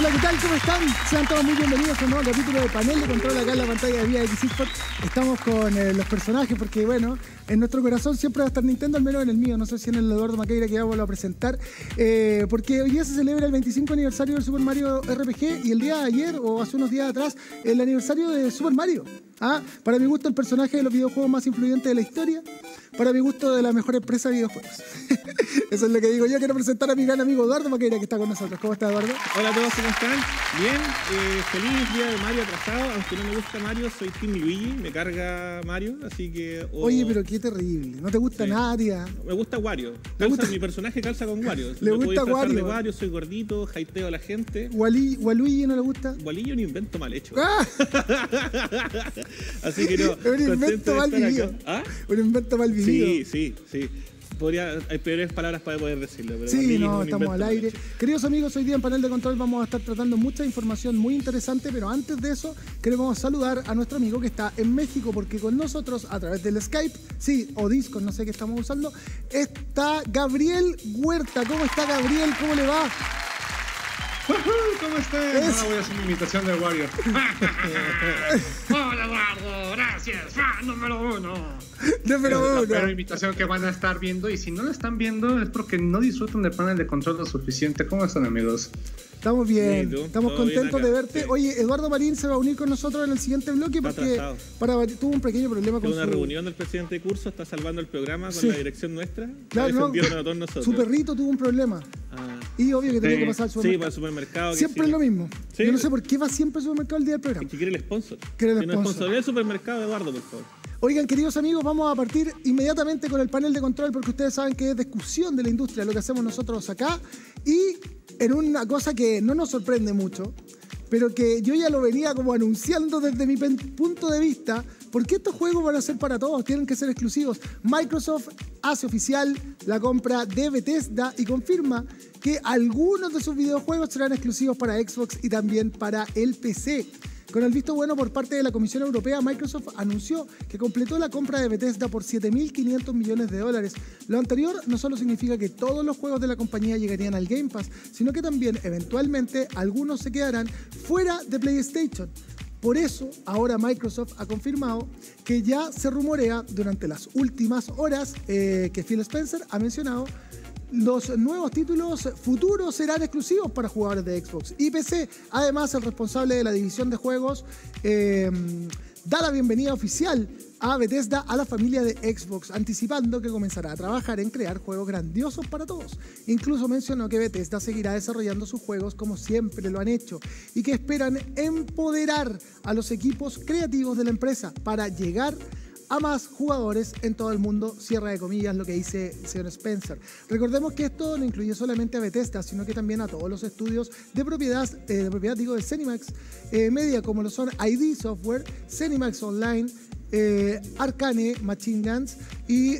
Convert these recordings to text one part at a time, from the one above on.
Hola, ¿qué tal? ¿Cómo están? Sean todos muy bienvenidos a un nuevo capítulo de Panel de Control acá en la pantalla de Vía X Estamos con eh, los personajes porque, bueno, en nuestro corazón siempre va a estar Nintendo, al menos en el mío. No sé si en el Eduardo Maqueira que ya vuelvo a presentar. Eh, porque hoy día se celebra el 25 aniversario del Super Mario RPG y el día de ayer, o hace unos días atrás, el aniversario de Super Mario. ¿Ah? Para mi gusto, el personaje de los videojuegos más influyente de la historia. Para mi gusto, de la mejor empresa de videojuegos. Eso es lo que digo yo. Quiero presentar a mi gran amigo Eduardo Maqueira que está con nosotros. ¿Cómo está, Eduardo? Hola a todos, ¿cómo están? Bien, eh, feliz día de Mario atrasado. Aunque no me gusta Mario, soy Team Luigi. Me carga Mario, así que. Oye, pero qué terrible. No te gusta Sí. Nadia. Me gusta Wario. ¿Le Calza- gusta? Mi personaje calza con Wario. Le Me puedo gusta de Wario. Wario, soy gordito, jaiteo a la gente. Waluigi no le gusta. Walillo un invento mal hecho. ¡Ah! Así que no. Es un invento mal vivido. ¿Ah? Un invento mal vivido. Sí, sí, sí. Podría, hay peores palabras para poder decirlo. Pero Sí, es no, estamos al aire. Queridos amigos, hoy día en Panel de Control vamos a estar tratando mucha información muy interesante, pero antes de eso queremos saludar a nuestro amigo que está en México, porque con nosotros a través del Skype, sí, o Discord, no sé qué estamos usando, está Gabriel Huerta. ¿Cómo está Gabriel? ¿Cómo le va? ¿Cómo están? Es- Ahora voy a hacer mi imitación de Wario. Hola Eduardo, gracias, fan número uno. No, pero la bueno. peor imitación que van a estar viendo y si no la están viendo es porque no disfrutan del panel de control lo suficiente. ¿Cómo están amigos? Estamos bien, Sí, estamos bien contentos acá, de verte. sí. Oye, Eduardo Marín se va a unir con nosotros en el siguiente bloque porque para, tuvo un pequeño problema con una su... reunión del presidente de curso, está salvando el programa con Sí. la dirección nuestra. Claro, no, nosotros. su perrito tuvo un problema Ah, y obvio que tenía Sí. que pasar al sí, supermercado. para el supermercado. que Siempre sí. es lo mismo. Sí. Yo no sé por qué va siempre al supermercado el día del Es programa. que quiere el sponsor. Quiere el sponsor. responsabilidad del supermercado, Eduardo, por favor. Oigan, queridos amigos, vamos a partir inmediatamente con el panel de control porque ustedes saben que es discusión de la industria lo que hacemos nosotros acá y en una cosa que no nos sorprende mucho, pero que yo ya lo venía como anunciando desde mi punto de vista, porque estos juegos van a ser para todos, tienen que ser exclusivos. Microsoft hace oficial la compra de Bethesda y confirma que algunos de sus videojuegos serán exclusivos para Xbox y también para el PC. Con el visto bueno por parte de la Comisión Europea, Microsoft anunció que completó la compra de Bethesda por 7.500 millones de dólares. Lo anterior no solo significa que todos los juegos de la compañía llegarían al Game Pass, sino que también eventualmente algunos se quedarán fuera de PlayStation. Por eso, ahora Microsoft ha confirmado que ya se rumorea durante las últimas horas eh, que Phil Spencer ha mencionado los nuevos títulos futuros serán exclusivos para jugadores de Xbox y PC. Además, el responsable de la división de juegos eh, da la bienvenida oficial a Bethesda a la familia de Xbox, anticipando que comenzará a trabajar en crear juegos grandiosos para todos. Incluso mencionó que Bethesda seguirá desarrollando sus juegos como siempre lo han hecho y que esperan empoderar a los equipos creativos de la empresa para llegar a más jugadores en todo el mundo, cierra de comillas lo que dice el señor Spencer. Recordemos que esto no incluye solamente a Bethesda, sino que también a todos los estudios de propiedad, eh, de propiedad digo, de Cenimax eh, Media, como lo son ID Software, Cenimax Online, eh, Arcane, Machine Guns y,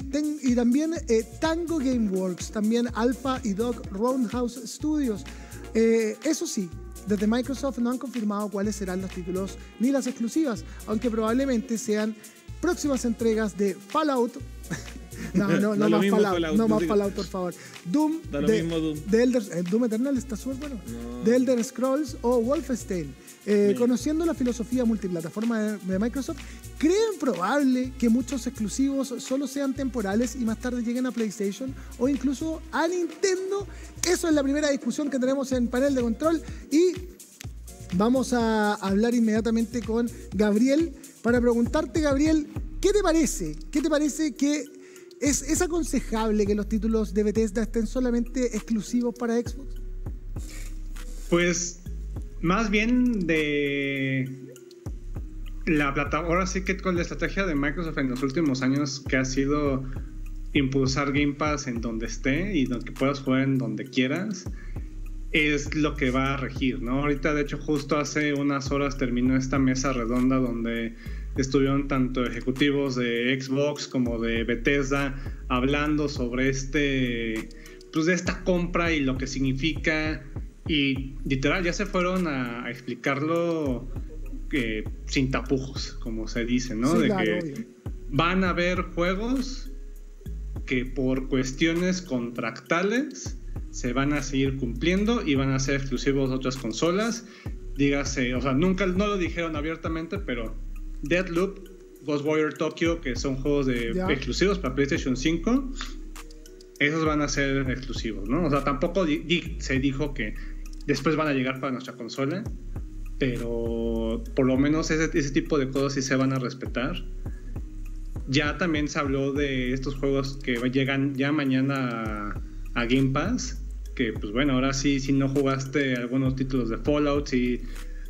también eh, Tango Gameworks, también Alpha y Dog Roundhouse Studios. Eso sí, desde Microsoft no han confirmado cuáles serán los títulos ni las exclusivas, aunque probablemente sean próximas entregas de Fallout. no, no, no, más Fallout, Fallout, no más. Fallout, por favor. Doom, Da lo de, mismo Doom. de Elder, eh, Doom Eternal está súper bueno. No. De Elder Scrolls o Wolfenstein. Eh. Conociendo la filosofía multiplataforma de, de Microsoft, ¿creen probable que muchos exclusivos solo sean temporales y más tarde lleguen a PlayStation o incluso a Nintendo? Eso es la primera discusión que tenemos en panel de control y vamos a hablar inmediatamente con Gabriel para preguntarte, Gabriel, ¿qué te parece? ¿Qué te parece que es, aconsejable que los títulos de Bethesda estén solamente exclusivos para Xbox? Pues más bien de la plataforma, ahora sí que con la estrategia de Microsoft en los últimos años que ha sido impulsar Game Pass en donde esté y donde puedas jugar en donde quieras, es lo que va a regir, ¿no? Ahorita, de hecho, justo hace unas horas terminó esta mesa redonda donde estuvieron tanto ejecutivos de Xbox como de Bethesda hablando sobre este, pues de esta compra y lo que significa y literal ya se fueron a, a explicarlo eh, sin tapujos, como se dice, ¿no? Sí, de claro, que van a haber juegos que por cuestiones contractales se van a seguir cumpliendo y van a ser exclusivos de otras consolas. Dígase, o sea, nunca no lo dijeron abiertamente, pero Deadloop, Ghost Warrior Tokyo, que son juegos de exclusivos para PlayStation 5, esos van a ser exclusivos, ¿no? O sea, tampoco di- di- se dijo que después van a llegar para nuestra consola, pero por lo menos ese, ese tipo de cosas sí se van a respetar. Ya también se habló de estos juegos que llegan ya mañana a, a Game Pass, que pues bueno, ahora sí, si no jugaste algunos títulos de Fallout, si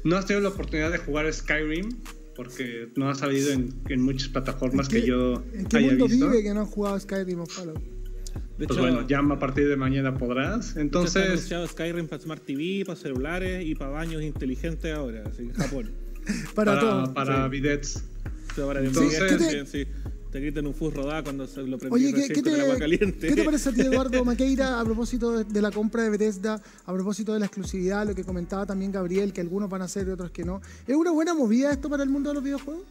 no has tenido la oportunidad de jugar Skyrim, porque no ha salido en, en muchas plataformas ¿En qué- que yo ¿En qué haya mundo visto, vive que no han jugado Skyrim o Fallout? De pues hecho, bueno, ya a partir de mañana podrás. está Entonces, anunciado Skyrim para Smart TV, para celulares y para baños inteligentes ahora, así en Japón. Para, para, todos. para Sí. bidets. Entonces- ¿Qué te- sí, te gritan un fuzz rodada cuando se lo prendí Oye, ¿qué, qué el agua te, caliente. qué te parece a ti, Eduardo Maqueira, a propósito de, la compra de Bethesda, a propósito de la exclusividad, lo que comentaba también Gabriel, que algunos van a hacer y otros que no? ¿Es una buena movida esto para el mundo de los videojuegos?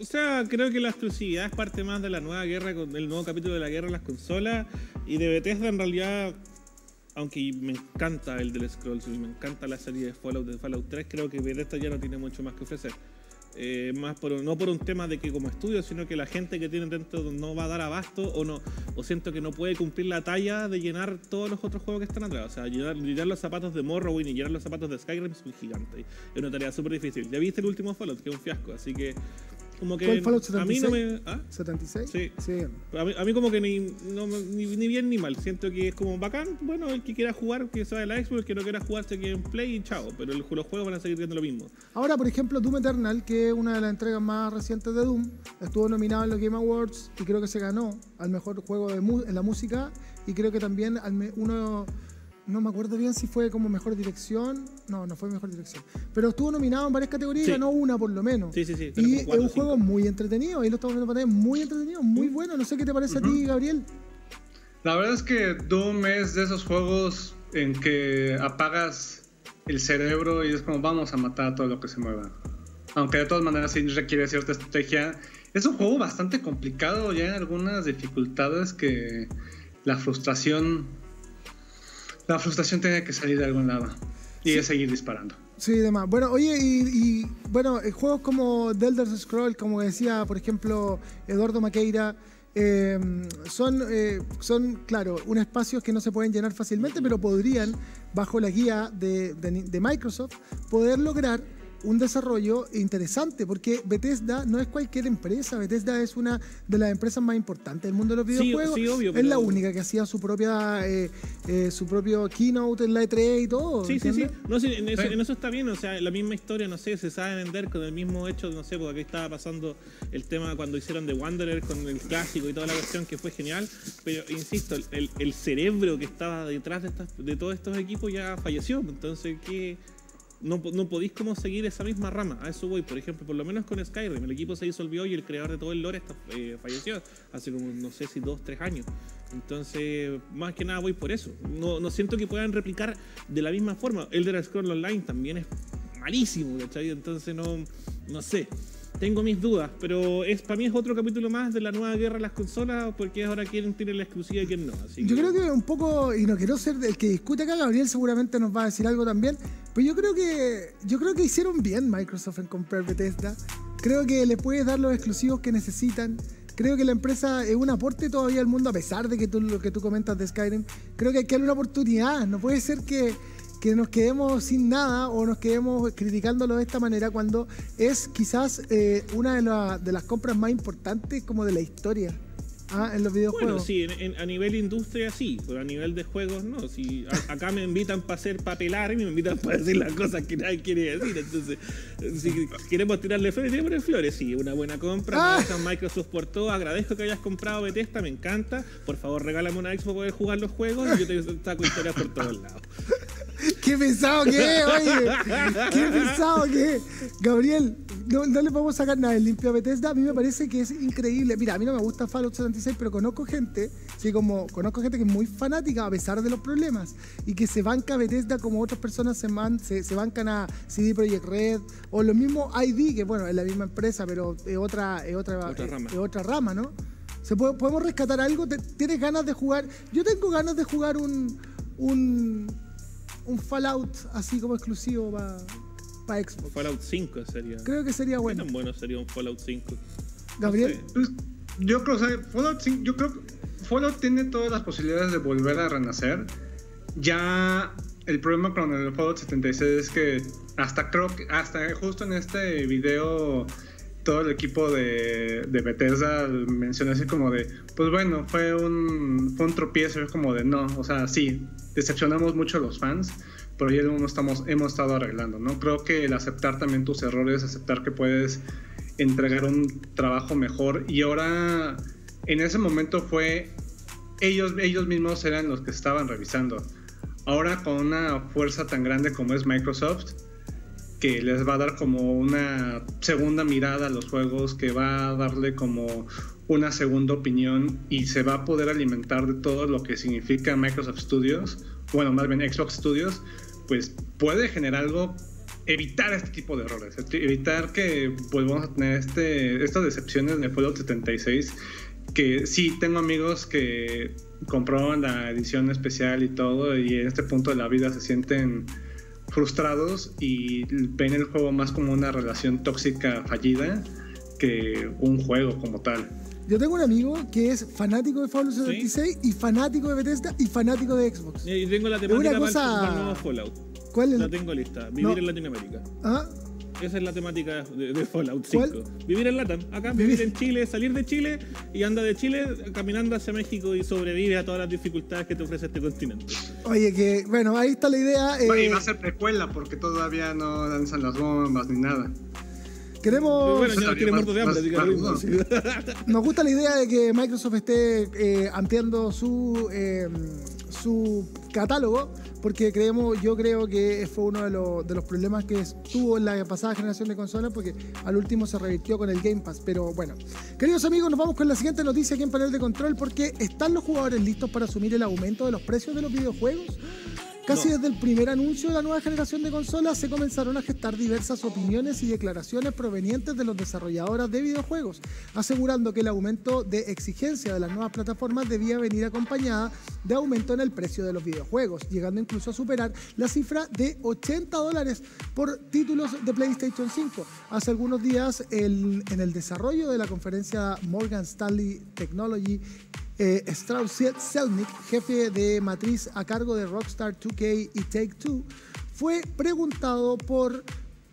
O sea, creo que la exclusividad es parte más de la nueva guerra, con el nuevo capítulo de la guerra en las consolas. Y de Bethesda, en realidad, aunque me encanta el del Scrolls y me encanta la serie de Fallout de Fallout 3, creo que Bethesda ya no tiene mucho más que ofrecer. Eh, más no por un tema de que como estudio, sino que la gente que tiene dentro no va a dar abasto o no o siento que no puede cumplir la talla de llenar todos los otros juegos que están atrás. O sea, llenar, llenar los zapatos de Morrowind y llenar los zapatos de Skyrim es un gigante. Es una tarea súper difícil. Ya viste el último Fallout, que es un fiasco, así que como que ¿Cuál Fallout a mí no 76? me... ¿ah? ¿76? Sí. Sí. A mí, a mí como que ni, no ni, ni bien ni mal. Siento que es como bacán. Bueno, el que quiera jugar, que se vaya a la Xbox, el que no quiera jugar, se quede en Play y chao. Pero el- los juegos van a seguir viendo lo mismo. Ahora, por ejemplo, Doom Eternal, que es una de las entregas más recientes de Doom, estuvo nominado en los Game Awards y creo que se ganó al mejor juego de en la música y creo que también al uno, no me acuerdo bien si fue como mejor dirección, no, no fue mejor dirección, pero estuvo nominado en varias categorías Sí. y ganó una por lo menos. Sí, sí, sí. Y es un juego muy entretenido, ahí lo estamos viendo en pantalla, muy entretenido, muy bueno. No sé qué te parece a ti, Gabriel. La verdad es que Doom es de esos juegos en que apagas el cerebro y es como vamos a matar a todo lo que se mueva. Aunque de todas maneras sí requiere cierta estrategia. Es un juego bastante complicado, ya hay algunas dificultades que la frustración... La frustración tiene que salir de algún lado y seguir disparando. Sí, demás. Bueno, oye, y, y, bueno, eh, juegos como The Elder Scroll, como decía, por ejemplo, Eduardo Maqueira, eh, son, eh, son, claro, un espacios que no se pueden llenar fácilmente, pero podrían, bajo la guía de, de- de Microsoft, poder lograr un desarrollo interesante, porque Bethesda no es cualquier empresa, Bethesda es una de las empresas más importantes del mundo de los Sí, videojuegos. sí, obvio, es la única que hacía su propia eh, eh, su propio keynote en la E3 y todo. Sí, sí, sí. No, sí, en, eso, Sí. en eso está bien. O sea, la misma historia, no sé, se sabe vender con el mismo hecho, no sé, porque aquí estaba pasando el tema cuando hicieron The Wanderer con el clásico y toda la cuestión que fue genial. Pero insisto, el, el cerebro que estaba detrás de, estas, de todos estos equipos ya falleció. Entonces, ¿qué? No, no podéis como seguir esa misma rama. A eso voy. Por ejemplo, por lo menos con Skyrim, el equipo se disolvió y el creador de todo el lore está, eh, falleció hace como, no sé si dos, tres años. Entonces, más que nada voy por eso. No, no siento que puedan replicar de la misma forma. Elder Scrolls Online también es malísimo, ¿cachai? Entonces, no, no sé. Tengo mis dudas, pero es para mí es otro capítulo más de la nueva guerra de las consolas, porque ahora quieren tener la exclusiva y quién no. Así Yo creo que un poco, y no quiero ser el que discute acá, Gabriel seguramente nos va a decir algo también, pero yo creo que yo creo que hicieron bien Microsoft en comprar Bethesda. Creo que le puedes dar los exclusivos que necesitan. Creo que la empresa es un aporte todavía al mundo, a pesar de que tú, lo que tú comentas de Skyrim. Creo que hay que darle una oportunidad. No puede ser que, que nos quedemos sin nada o nos quedemos criticándolo de esta manera cuando es quizás eh, una de, la- de las compras más importantes como de la historia ah, en los videojuegos. Bueno, sí, en- en- a nivel industria sí, pero a nivel de juegos no. Si a- acá me invitan para hacer papelar y me invitan para decir las cosas que nadie quiere decir. Entonces, si queremos tirarle flores, tiremos flores. Sí, una buena compra. Ah. Microsoft por todo. Agradezco que hayas comprado Bethesda, me encanta. Por favor, regálame una Xbox para poder jugar los juegos y yo te saco historias por todos lados. ¡Qué pesado que es, oye! ¡Qué pesado que es! Gabriel, no, no le podemos sacar nada del limpio a Bethesda. A mí me parece que es increíble. Mira, a mí no me gusta Fallout 76, pero conozco gente, sí, como conozco gente que es muy fanática a pesar de los problemas y que se banca a Bethesda como otras personas se, man- se, se bancan a CD Projekt Red o lo mismo ID, que bueno, es la misma empresa, pero es otra, es otra, Otra es- rama. es otra rama, ¿no? ¿Se puede- ¿Podemos rescatar algo? ¿Te- ¿Tienes ganas de jugar? Yo tengo ganas de jugar un, un, un Fallout así como exclusivo para Xbox. Fallout 5 sería. Creo que sería ¿Qué bueno. tan bueno sería un Fallout 5? Gabriel, No sé. Yo creo, o sea, Fallout, cin- yo creo que Fallout tiene todas las posibilidades de volver a renacer. Ya el problema con el Fallout 76 es que hasta creo que hasta justo en este video todo el equipo de, de Bethesda mencionó así como de, pues bueno, fue un, fue un tropiezo, es como de no, o sea, sí, decepcionamos mucho a los fans, pero ya lo estamos, hemos estado arreglando, ¿no? Creo que el aceptar también tus errores, aceptar que puedes entregar un trabajo mejor y ahora en ese momento fue ellos, ellos mismos eran los que estaban revisando. Ahora con una fuerza tan grande como es Microsoft, que les va a dar como una segunda mirada a los juegos, que va a darle como una segunda opinión y se va a poder alimentar de todo lo que significa Microsoft Studios, bueno, más bien Xbox Studios, pues puede generar algo, evitar este tipo de errores, evitar que volvamos a tener este, estas decepciones de Fallout 76, que sí, tengo amigos que compraron la edición especial y todo, y en este punto de la vida se sienten frustrados y ven el juego más como una relación tóxica fallida que un juego como tal. yo tengo un amigo que es fanático de Fallout Sí. 76 y fanático de Bethesda y fanático de Xbox. Y tengo la una temática para, el, cosa- para el nuevo Fallout. ¿Cuál es La la- tengo lista. Vivir No. en Latinoamérica. Ah, Esa es la temática de, de Fallout 5. ¿Cuál? Vivir en Latam. Acá, Vivir- vivir en Chile, salir de Chile y anda de Chile caminando hacia México y sobrevive a todas las dificultades que te ofrece este continente. Oye, que bueno, ahí está la idea. eh, y va a ser precuela porque todavía no lanzan las bombas ni nada. queremos, bueno, ya tiene muerto de hambre, más- sí. nos gusta la idea de que Microsoft esté eh, ampliando su, eh, su catálogo, porque creemos, yo creo que fue uno de, los- de los problemas que tuvo en la pasada generación de consolas, porque al último se revirtió con el Game Pass. Pero bueno, queridos amigos, nos vamos con la siguiente noticia aquí en Panel de Control, porque ¿están los jugadores listos para asumir el aumento de los precios de los videojuegos? Casi No. desde el primer anuncio de la nueva generación de consolas se comenzaron a gestar diversas opiniones y declaraciones provenientes de los desarrolladores de videojuegos, asegurando que el aumento de exigencia de las nuevas plataformas debía venir acompañada de aumento en el precio de los videojuegos, llegando incluso a superar la cifra de 80 dólares por títulos de PlayStation 5. Hace algunos días, el- en el desarrollo de la conferencia Morgan Stanley Technology eh, Strauss Selnick, jefe de matriz a cargo de Rockstar 2K y Take Two, fue preguntado por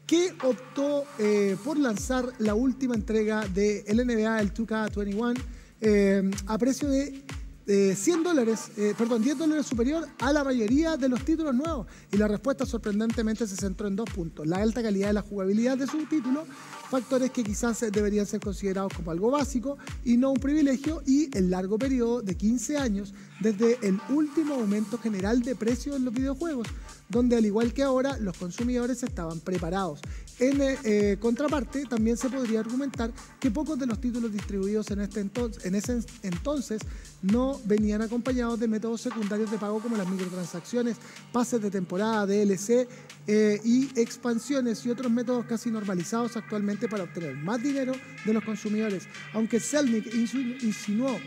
qué optó eh, por lanzar la última entrega de NBA, el 2K21, eh, a precio de eh, 100 dólares, eh, perdón, 10 dólares superior a la mayoría de los títulos nuevos. Y la respuesta sorprendentemente se centró en dos puntos. La alta calidad de la jugabilidad de su título, factores que quizás deberían ser considerados como algo básico y no un privilegio, y el largo periodo de 15 años desde el último aumento general de precios en los videojuegos, donde al igual que ahora los consumidores estaban preparados. En eh, eh, contraparte, también se podría argumentar que pocos de los títulos distribuidos en, este entonces, en ese entonces no venían acompañados de métodos secundarios de pago como las microtransacciones, pases de temporada, DLC eh, y expansiones y otros métodos casi normalizados actualmente para obtener más dinero de los consumidores. Aunque Selnick insinuó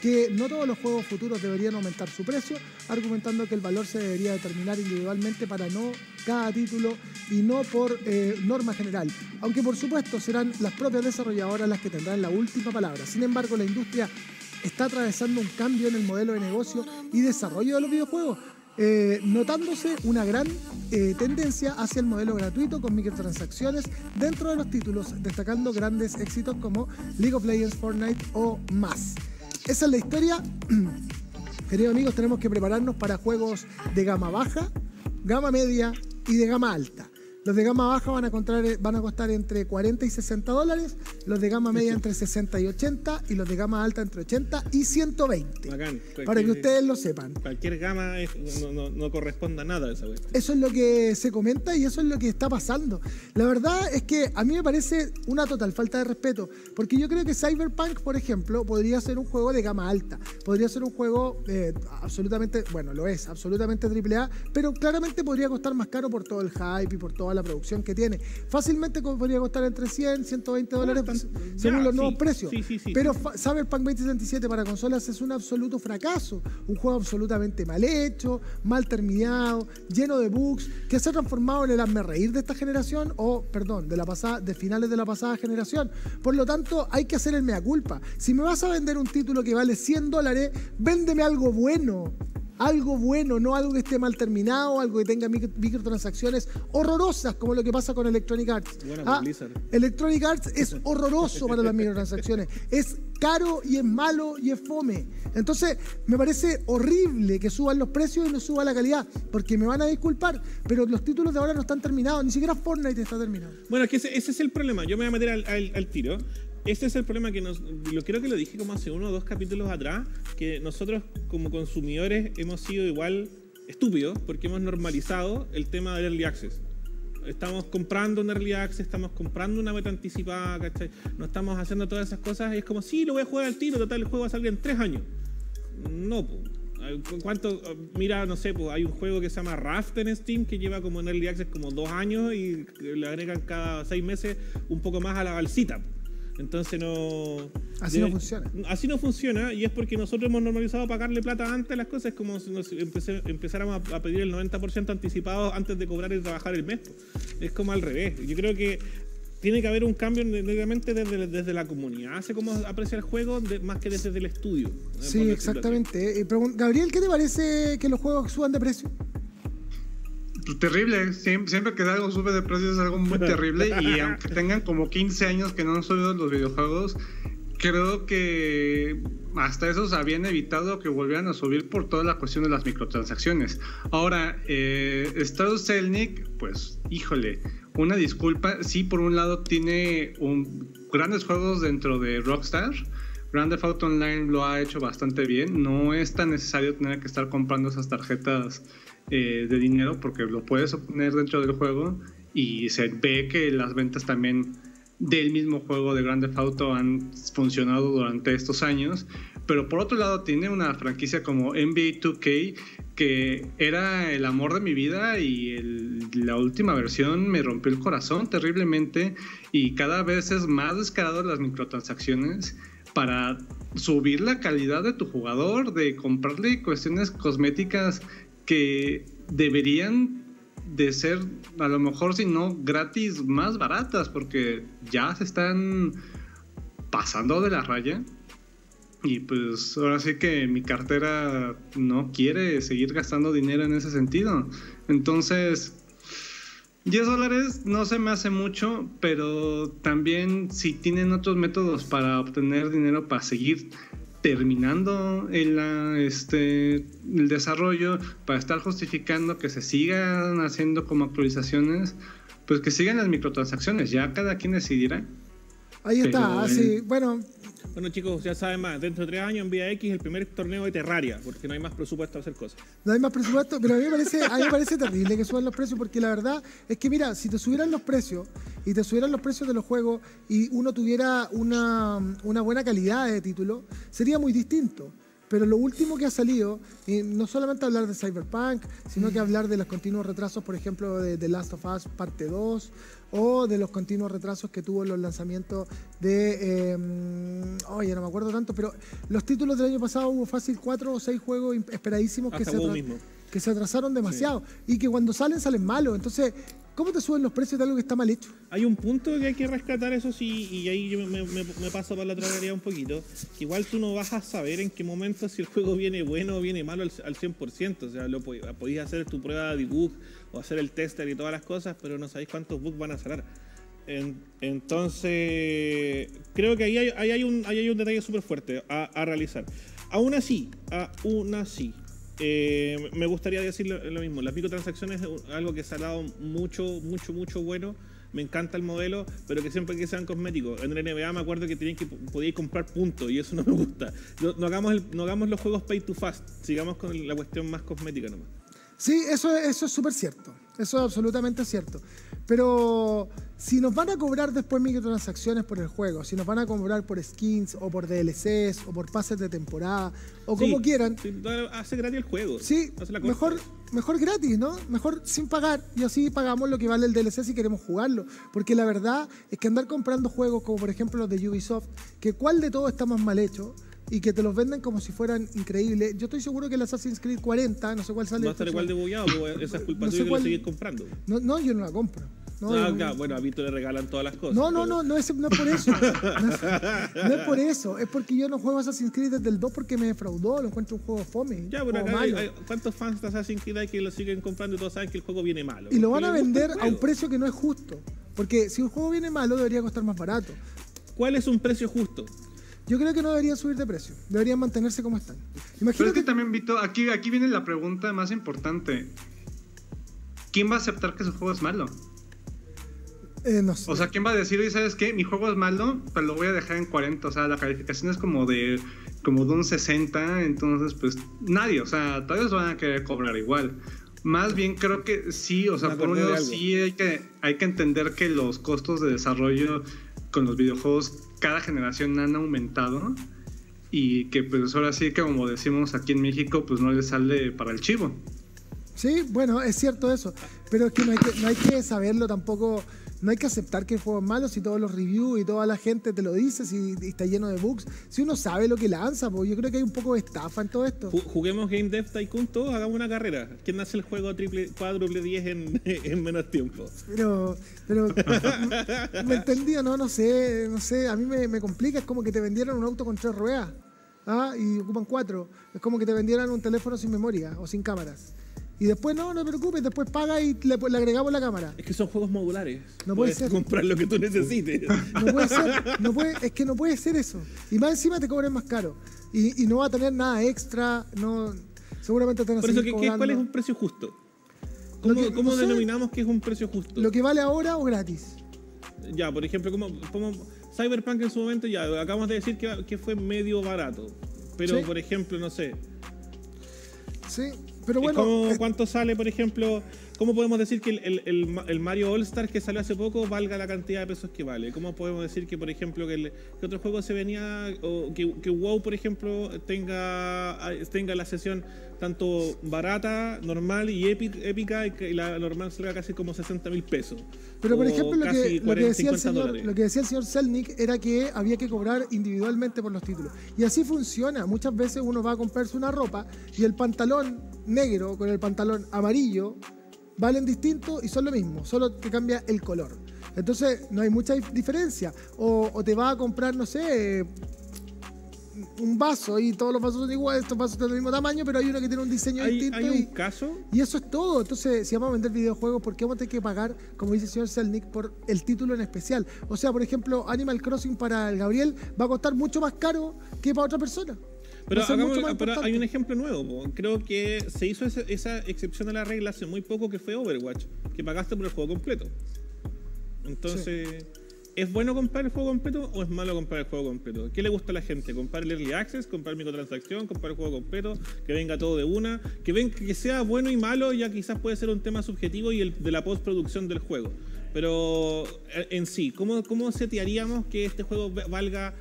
que no todos los juegos futuros deberían aumentar su precio, argumentando que el valor se debería determinar individualmente para no cada título y no por eh, norma general, aunque por supuesto serán las propias desarrolladoras las que tendrán la última palabra. Sin embargo, la industria está atravesando un cambio en el modelo de negocio y desarrollo de los videojuegos, eh, notándose una gran eh, tendencia hacia el modelo gratuito con microtransacciones dentro de los títulos, destacando grandes éxitos como League of Legends, Fortnite o más. Esa es la historia. Queridos amigos, tenemos que prepararnos para juegos de gama baja, gama media y de gama alta. Los de gama baja van a, encontrar- van a costar entre 40 y 60 dólares, los de gama media entre 60 y 80 y los de gama alta entre 80 y 120. Bacán. Para que ustedes lo sepan. Cualquier gama es- no, no, no corresponde a nada de esa wea. Eso es lo que se comenta y eso es lo que está pasando. La verdad es que a mí me parece una total falta de respeto, porque yo creo que Cyberpunk, por ejemplo, podría ser un juego de gama alta, podría ser un juego eh, absolutamente, bueno, lo es, absolutamente AAA, pero claramente podría costar más caro por todo el hype y por toda la producción que tiene. Fácilmente podría costar entre 100, 120 dólares, según Ya, los nuevos sí, precios. sí, sí, Pero Cyberpunk 2077 para consolas es un absoluto fracaso. Un juego absolutamente mal hecho, mal terminado, lleno de bugs, que se ha transformado en el hazme reír de esta generación o, perdón, de la pasada, de finales de la pasada generación. Por lo tanto, hay que hacer el mea culpa. Si me vas a vender un título que vale 100 dólares, véndeme algo bueno. Algo bueno, no algo que esté mal terminado, algo que tenga micro- microtransacciones horrorosas, como lo que pasa con Electronic Arts. Bueno, Ah. Electronic Arts es horroroso para las microtransacciones. Es caro y es malo y es fome. Entonces, me parece horrible que suban los precios y no suba la calidad, porque me van a disculpar, pero los títulos de ahora no están terminados, ni siquiera Fortnite está terminado. Bueno, es que ese, ese es el problema. Yo me voy a meter al, al- al tiro. Este es el problema que nos. Lo creo que lo dije como hace uno o dos capítulos atrás. Que nosotros, como consumidores, hemos sido igual estúpidos porque hemos normalizado el tema del early access. Estamos comprando un early access, estamos comprando una beta anticipada, ¿cachai? No estamos haciendo todas esas cosas y es como, sí, lo voy a jugar al tiro, total, el juego va a salir en tres años. No, po. ¿Cuánto? Mira, no sé, pues hay un juego que se llama Raft en Steam que lleva como en Early Access como dos años y le agregan cada seis meses un poco más a la balsita. Entonces no. Así no funciona. Así no funciona y es porque nosotros hemos normalizado pagarle plata antes a las cosas. Es como si nos empecé- empezáramos a, a pedir el 90% anticipado antes de cobrar y trabajar el mes. Es como al revés. Yo creo que tiene que haber un cambio netamente desde, desde la comunidad. Hace como aprecia el juego de- más que desde el estudio. eh, Sí, exactamente. Eh, Gabriel, ¿qué te parece que los juegos suban de precio? Pues terrible, siempre, siempre que algo sube de precio es algo muy terrible y aunque tengan como 15 años que no han subido los videojuegos, creo que hasta esos habían evitado que volvieran a subir por toda la cuestión de las microtransacciones. Ahora, eh, Star Selnick, pues híjole, una disculpa, sí por un lado tiene un, grandes juegos dentro de Rockstar, Grand Theft Auto Online lo ha hecho bastante bien. No es tan necesario tener que estar comprando esas tarjetas eh, de dinero porque lo puedes obtener dentro del juego y se ve que las ventas también del mismo juego de Grand Theft Auto han funcionado durante estos años. Pero por otro lado tiene una franquicia como NBA 2K que era el amor de mi vida y la última versión me rompió el corazón terriblemente y cada vez es más descarado las microtransacciones para subir la calidad de tu jugador, de comprarle cuestiones cosméticas que deberían de ser a lo mejor si no gratis más baratas porque ya se están pasando de la raya. Y pues ahora sí que mi cartera no quiere seguir gastando dinero en ese sentido. Entonces 10 dólares no se me hace mucho, pero también si tienen otros métodos para obtener dinero para seguir terminando el, ah, este, el desarrollo, para estar justificando que se sigan haciendo como actualizaciones, pues que sigan las microtransacciones, ya cada quien decidirá. Ahí está, así. eh, Bueno, Bueno, chicos, ya saben más. Dentro de tres años en Vía X el primer torneo de Terraria, porque no hay más presupuesto para hacer cosas. no hay más presupuesto, pero a mí me parece, a mí me parece terrible que suban los precios porque la verdad es que mira, si te subieran los precios y te subieran los precios de los juegos y uno tuviera una, una buena calidad de título, sería muy distinto. Pero lo último que ha salido, y no solamente hablar de Cyberpunk, sino que hablar de los continuos retrasos, por ejemplo, de The Last of Us Parte 2, o de los continuos retrasos que tuvo los lanzamientos de... eh, oye, no me acuerdo tanto, pero los títulos del año pasado hubo fácil cuatro o seis juegos imp- esperadísimos que se, mismo. que se atrasaron demasiado y que cuando salen salen malos. Entonces, ¿cómo te suben los precios de algo que está mal hecho? Hay un punto que hay que rescatar, eso sí, y ahí yo me, paso para la realidad un poquito. que igual tú no vas a saber en qué momento si el juego viene bueno o viene malo al, al 100%. O sea, lo po- podías hacer tu prueba de debug o hacer el tester y todas las cosas, pero no sabéis cuántos bugs van a salir. En- entonces, creo que ahí hay, un, detalle súper fuerte a realizar. Aún así, aún así, eh, me gustaría decir lo, mismo. Las microtransacciones es algo que se ha dado mucho, mucho, mucho bueno. Me encanta el modelo, pero que siempre que sean cosméticos. En el NBA me acuerdo que tenían que podíais comprar puntos y eso no me gusta. No hagamos los juegos pay to fast. Sigamos con la cuestión más cosmética nomás. Sí, eso, eso es súper cierto. Eso es absolutamente cierto. Pero si nos van a cobrar después microtransacciones por el juego, si nos van a cobrar por skins o por DLCs o por pases de temporada o como quieran, sí, hace gratis el juego. sí, mejor mejor gratis, ¿no? Mejor sin pagar y así pagamos lo que vale el DLC si queremos jugarlo. Porque la verdad es que andar comprando juegos como por ejemplo los de Ubisoft, que cuál de todos está más mal hecho y que te los venden como si fueran increíbles. Yo estoy seguro que el Assassin's Creed 40, no sé cuál sale. Va a estar igual de bugueado, pues, esa es culpa No tuya que lo sigues comprando. No, no, yo no la compro. No, Ah, claro, bueno, a Vito le regalan todas las cosas. no, no, pero- no, no es, no es por eso. No es, no es por eso. Es porque yo no juego Assassin's Creed desde el 2 porque me defraudó. Lo encuentro un juego fome. Ya, pero acá hay, ¿cuántos fans de Assassin's Creed hay que lo siguen comprando y todos saben que el juego viene malo? y lo van a vender a un precio que no es justo. Porque si un juego viene malo, debería costar más barato. ¿Cuál es un precio justo? Yo creo que no deberían subir de precio. Deberían mantenerse como están. Pero es que también, Vito, aquí, aquí viene la pregunta más importante. ¿Quién va a aceptar que su juego es malo? eh, no sé. O sea, ¿quién va a decir, oye, ¿sabes qué? Mi juego es malo, pero lo voy a dejar en 40. O sea, la calificación es como de, como de un 60. Entonces, pues nadie, o sea, todos van a querer cobrar igual. Más bien creo que sí, o sea, por un lado sí hay que, hay que entender que los costos de desarrollo con los videojuegos cada generación han aumentado. Y que pues ahora sí que como decimos aquí en México, pues no le sale para el chivo. Sí, bueno, es cierto eso. Pero es que no hay que, no hay que saberlo tampoco. No hay que aceptar que el juego es malo si todos los reviews y toda la gente te lo dice, si y está lleno de bugs. Si uno sabe lo que lanza, pues yo creo que hay un poco de estafa en todo esto. Ju- Juguemos Game Dev Tycoon todos, hagamos una carrera. ¿Quién hace el juego triple, cuádruple 10 en, en menos tiempo? Pero, pero, ¿me entendí o no? No sé, no sé. A mí me, me complica. Es como que te vendieran un auto con tres ruedas. ¿ah? Y ocupan cuatro. Es como que te vendieran un teléfono sin memoria o sin cámaras. Y después, no, no te preocupes, después paga y le, le agregamos la cámara. Es que son juegos modulares. No puede Puedes ser. comprar lo que tú necesites. No puede ser, no puede, es que no puede ser eso. Y más encima te cobren más caro. Y, y no va a tener nada extra, no, seguramente te van a Por eso, seguir ¿qué- qué- ¿cuál es un precio justo? ¿Cómo, que- cómo no sé. denominamos que es un precio justo? Lo que vale ahora o gratis. Ya, por ejemplo, como, como Cyberpunk en su momento, ya acabamos de decir que, que fue medio barato. Pero, Sí. por ejemplo, no sé. Sí, pero ¿y bueno, cómo- eh, ¿Cuánto sale, por ejemplo? ¿Cómo podemos decir que el, el- el Ma- el Mario All Star que salió hace poco valga la cantidad de pesos que vale? ¿Cómo podemos decir que, por ejemplo, que, que otro juego se venía, o que, que WoW, por ejemplo, tenga, tenga la sesión tanto barata, normal y épic- épica, y que la normal salga casi como 60 mil pesos? Pero por ejemplo, lo que, lo, que 40, decía el 50 señor, lo que decía el señor Selnick era que había que cobrar individualmente por los títulos. Y así funciona. Muchas veces uno va a comprarse una ropa y el pantalón negro con el pantalón amarillo valen distinto y son lo mismo, solo que cambia el color. Entonces no hay mucha dif- diferencia. O, o te vas a comprar, no sé, un vaso y todos los vasos son iguales, estos vasos son del mismo tamaño, pero hay uno que tiene un diseño ¿Hay, distinto. hay y- caso y eso es todo. Entonces, si vamos a vender videojuegos, ¿por qué vamos a tener que pagar, como dice el señor Selnick, por el título en especial? O sea, por ejemplo, Animal Crossing para el Gabriel va a costar mucho más caro que para otra persona. Pero, hagamos- pero hay un ejemplo nuevo. po. Creo que se hizo esa, esa excepción a la regla hace muy poco que fue Overwatch, que pagaste por el juego completo. Entonces, ¿es bueno comprar el juego completo o es malo comprar el juego completo? ¿Qué le gusta a la gente? ¿Comprar el Early Access? ¿Comprar microtransacción? ¿Comprar el juego completo? ¿Que venga todo de una? Que, ven, que sea bueno y malo ya quizás puede ser un tema subjetivo y el de la postproducción del juego. Pero eh, en sí, ¿cómo, cómo setearíamos que este juego valga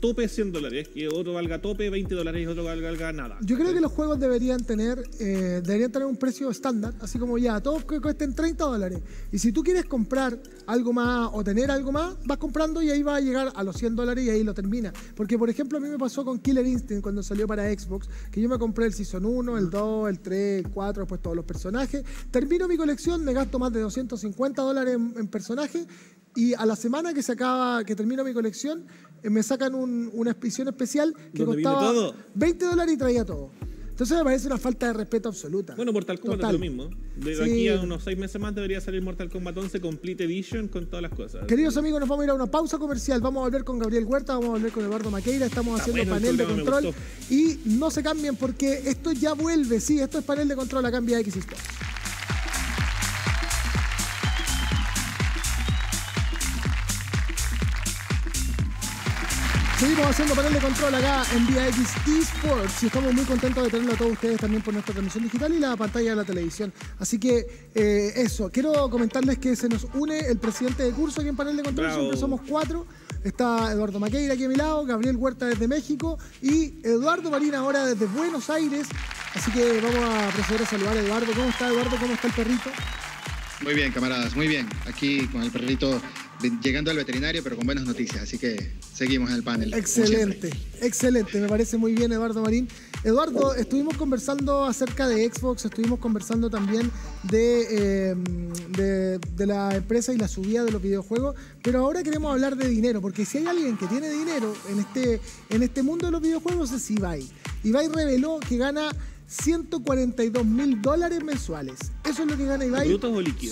tope 100 dólares, que otro valga tope 20 dólares y otro valga, valga nada. Yo creo que los juegos deberían tener, eh, deberían tener un precio estándar, así como ya, todos que cuesten 30 dólares. Y si tú quieres comprar algo más o tener algo más, vas comprando y ahí va a llegar a los 100 dólares y ahí lo termina. Porque, por ejemplo, a mí me pasó con Killer Instinct cuando salió para Xbox, que yo me compré el Season 1, el 2, el 3, el 4, después todos los personajes. Termino mi colección, me gasto más de 250 dólares en, en personajes y a la semana que se acaba, que termino mi colección, me sacan un- una edición especial que costaba todo. 20 dólares y traía todo. Entonces me parece una falta de respeto absoluta. Bueno, Mortal Kombat Total. es lo mismo. De Sí. aquí a unos 6 meses más debería salir Mortal Kombat 11 Complete Edition con todas las cosas. Queridos amigos, nos vamos a ir a una pausa comercial. Vamos a volver con Gabriel Huerta, vamos a volver con Eduardo Maqueira. Estamos Está haciendo bueno panel de control. Y no se cambien porque esto ya vuelve. Sí, esto es panel de control a cambia X Sports. Seguimos haciendo panel de control acá en Vía X Esports y estamos muy contentos de tenerlo a todos ustedes también por nuestra transmisión digital y la pantalla de la televisión. Así que eh, eso, quiero comentarles que se nos une el presidente de curso aquí en panel de control, Bravo. siempre somos cuatro. Está Eduardo Maqueira aquí a mi lado, Gabriel Huerta desde México y Eduardo Marina ahora desde Buenos Aires Así que vamos a proceder a saludar a Eduardo. ¿Cómo está Eduardo? ¿Cómo está el perrito? Muy bien, camaradas, muy bien. Aquí con el perrito llegando al veterinario, pero con buenas noticias. Así que seguimos en el panel. Excelente, excelente. Me parece muy bien, Eduardo Marín. Eduardo, estuvimos conversando acerca de Xbox, estuvimos conversando también de, eh, de, la empresa y la subida de los videojuegos, pero ahora queremos hablar de dinero, porque si hay alguien que tiene dinero en este, en este mundo de los videojuegos es Ibai. Ibai reveló que gana 142 mil dólares mensuales. Eso es lo que gana Ibai.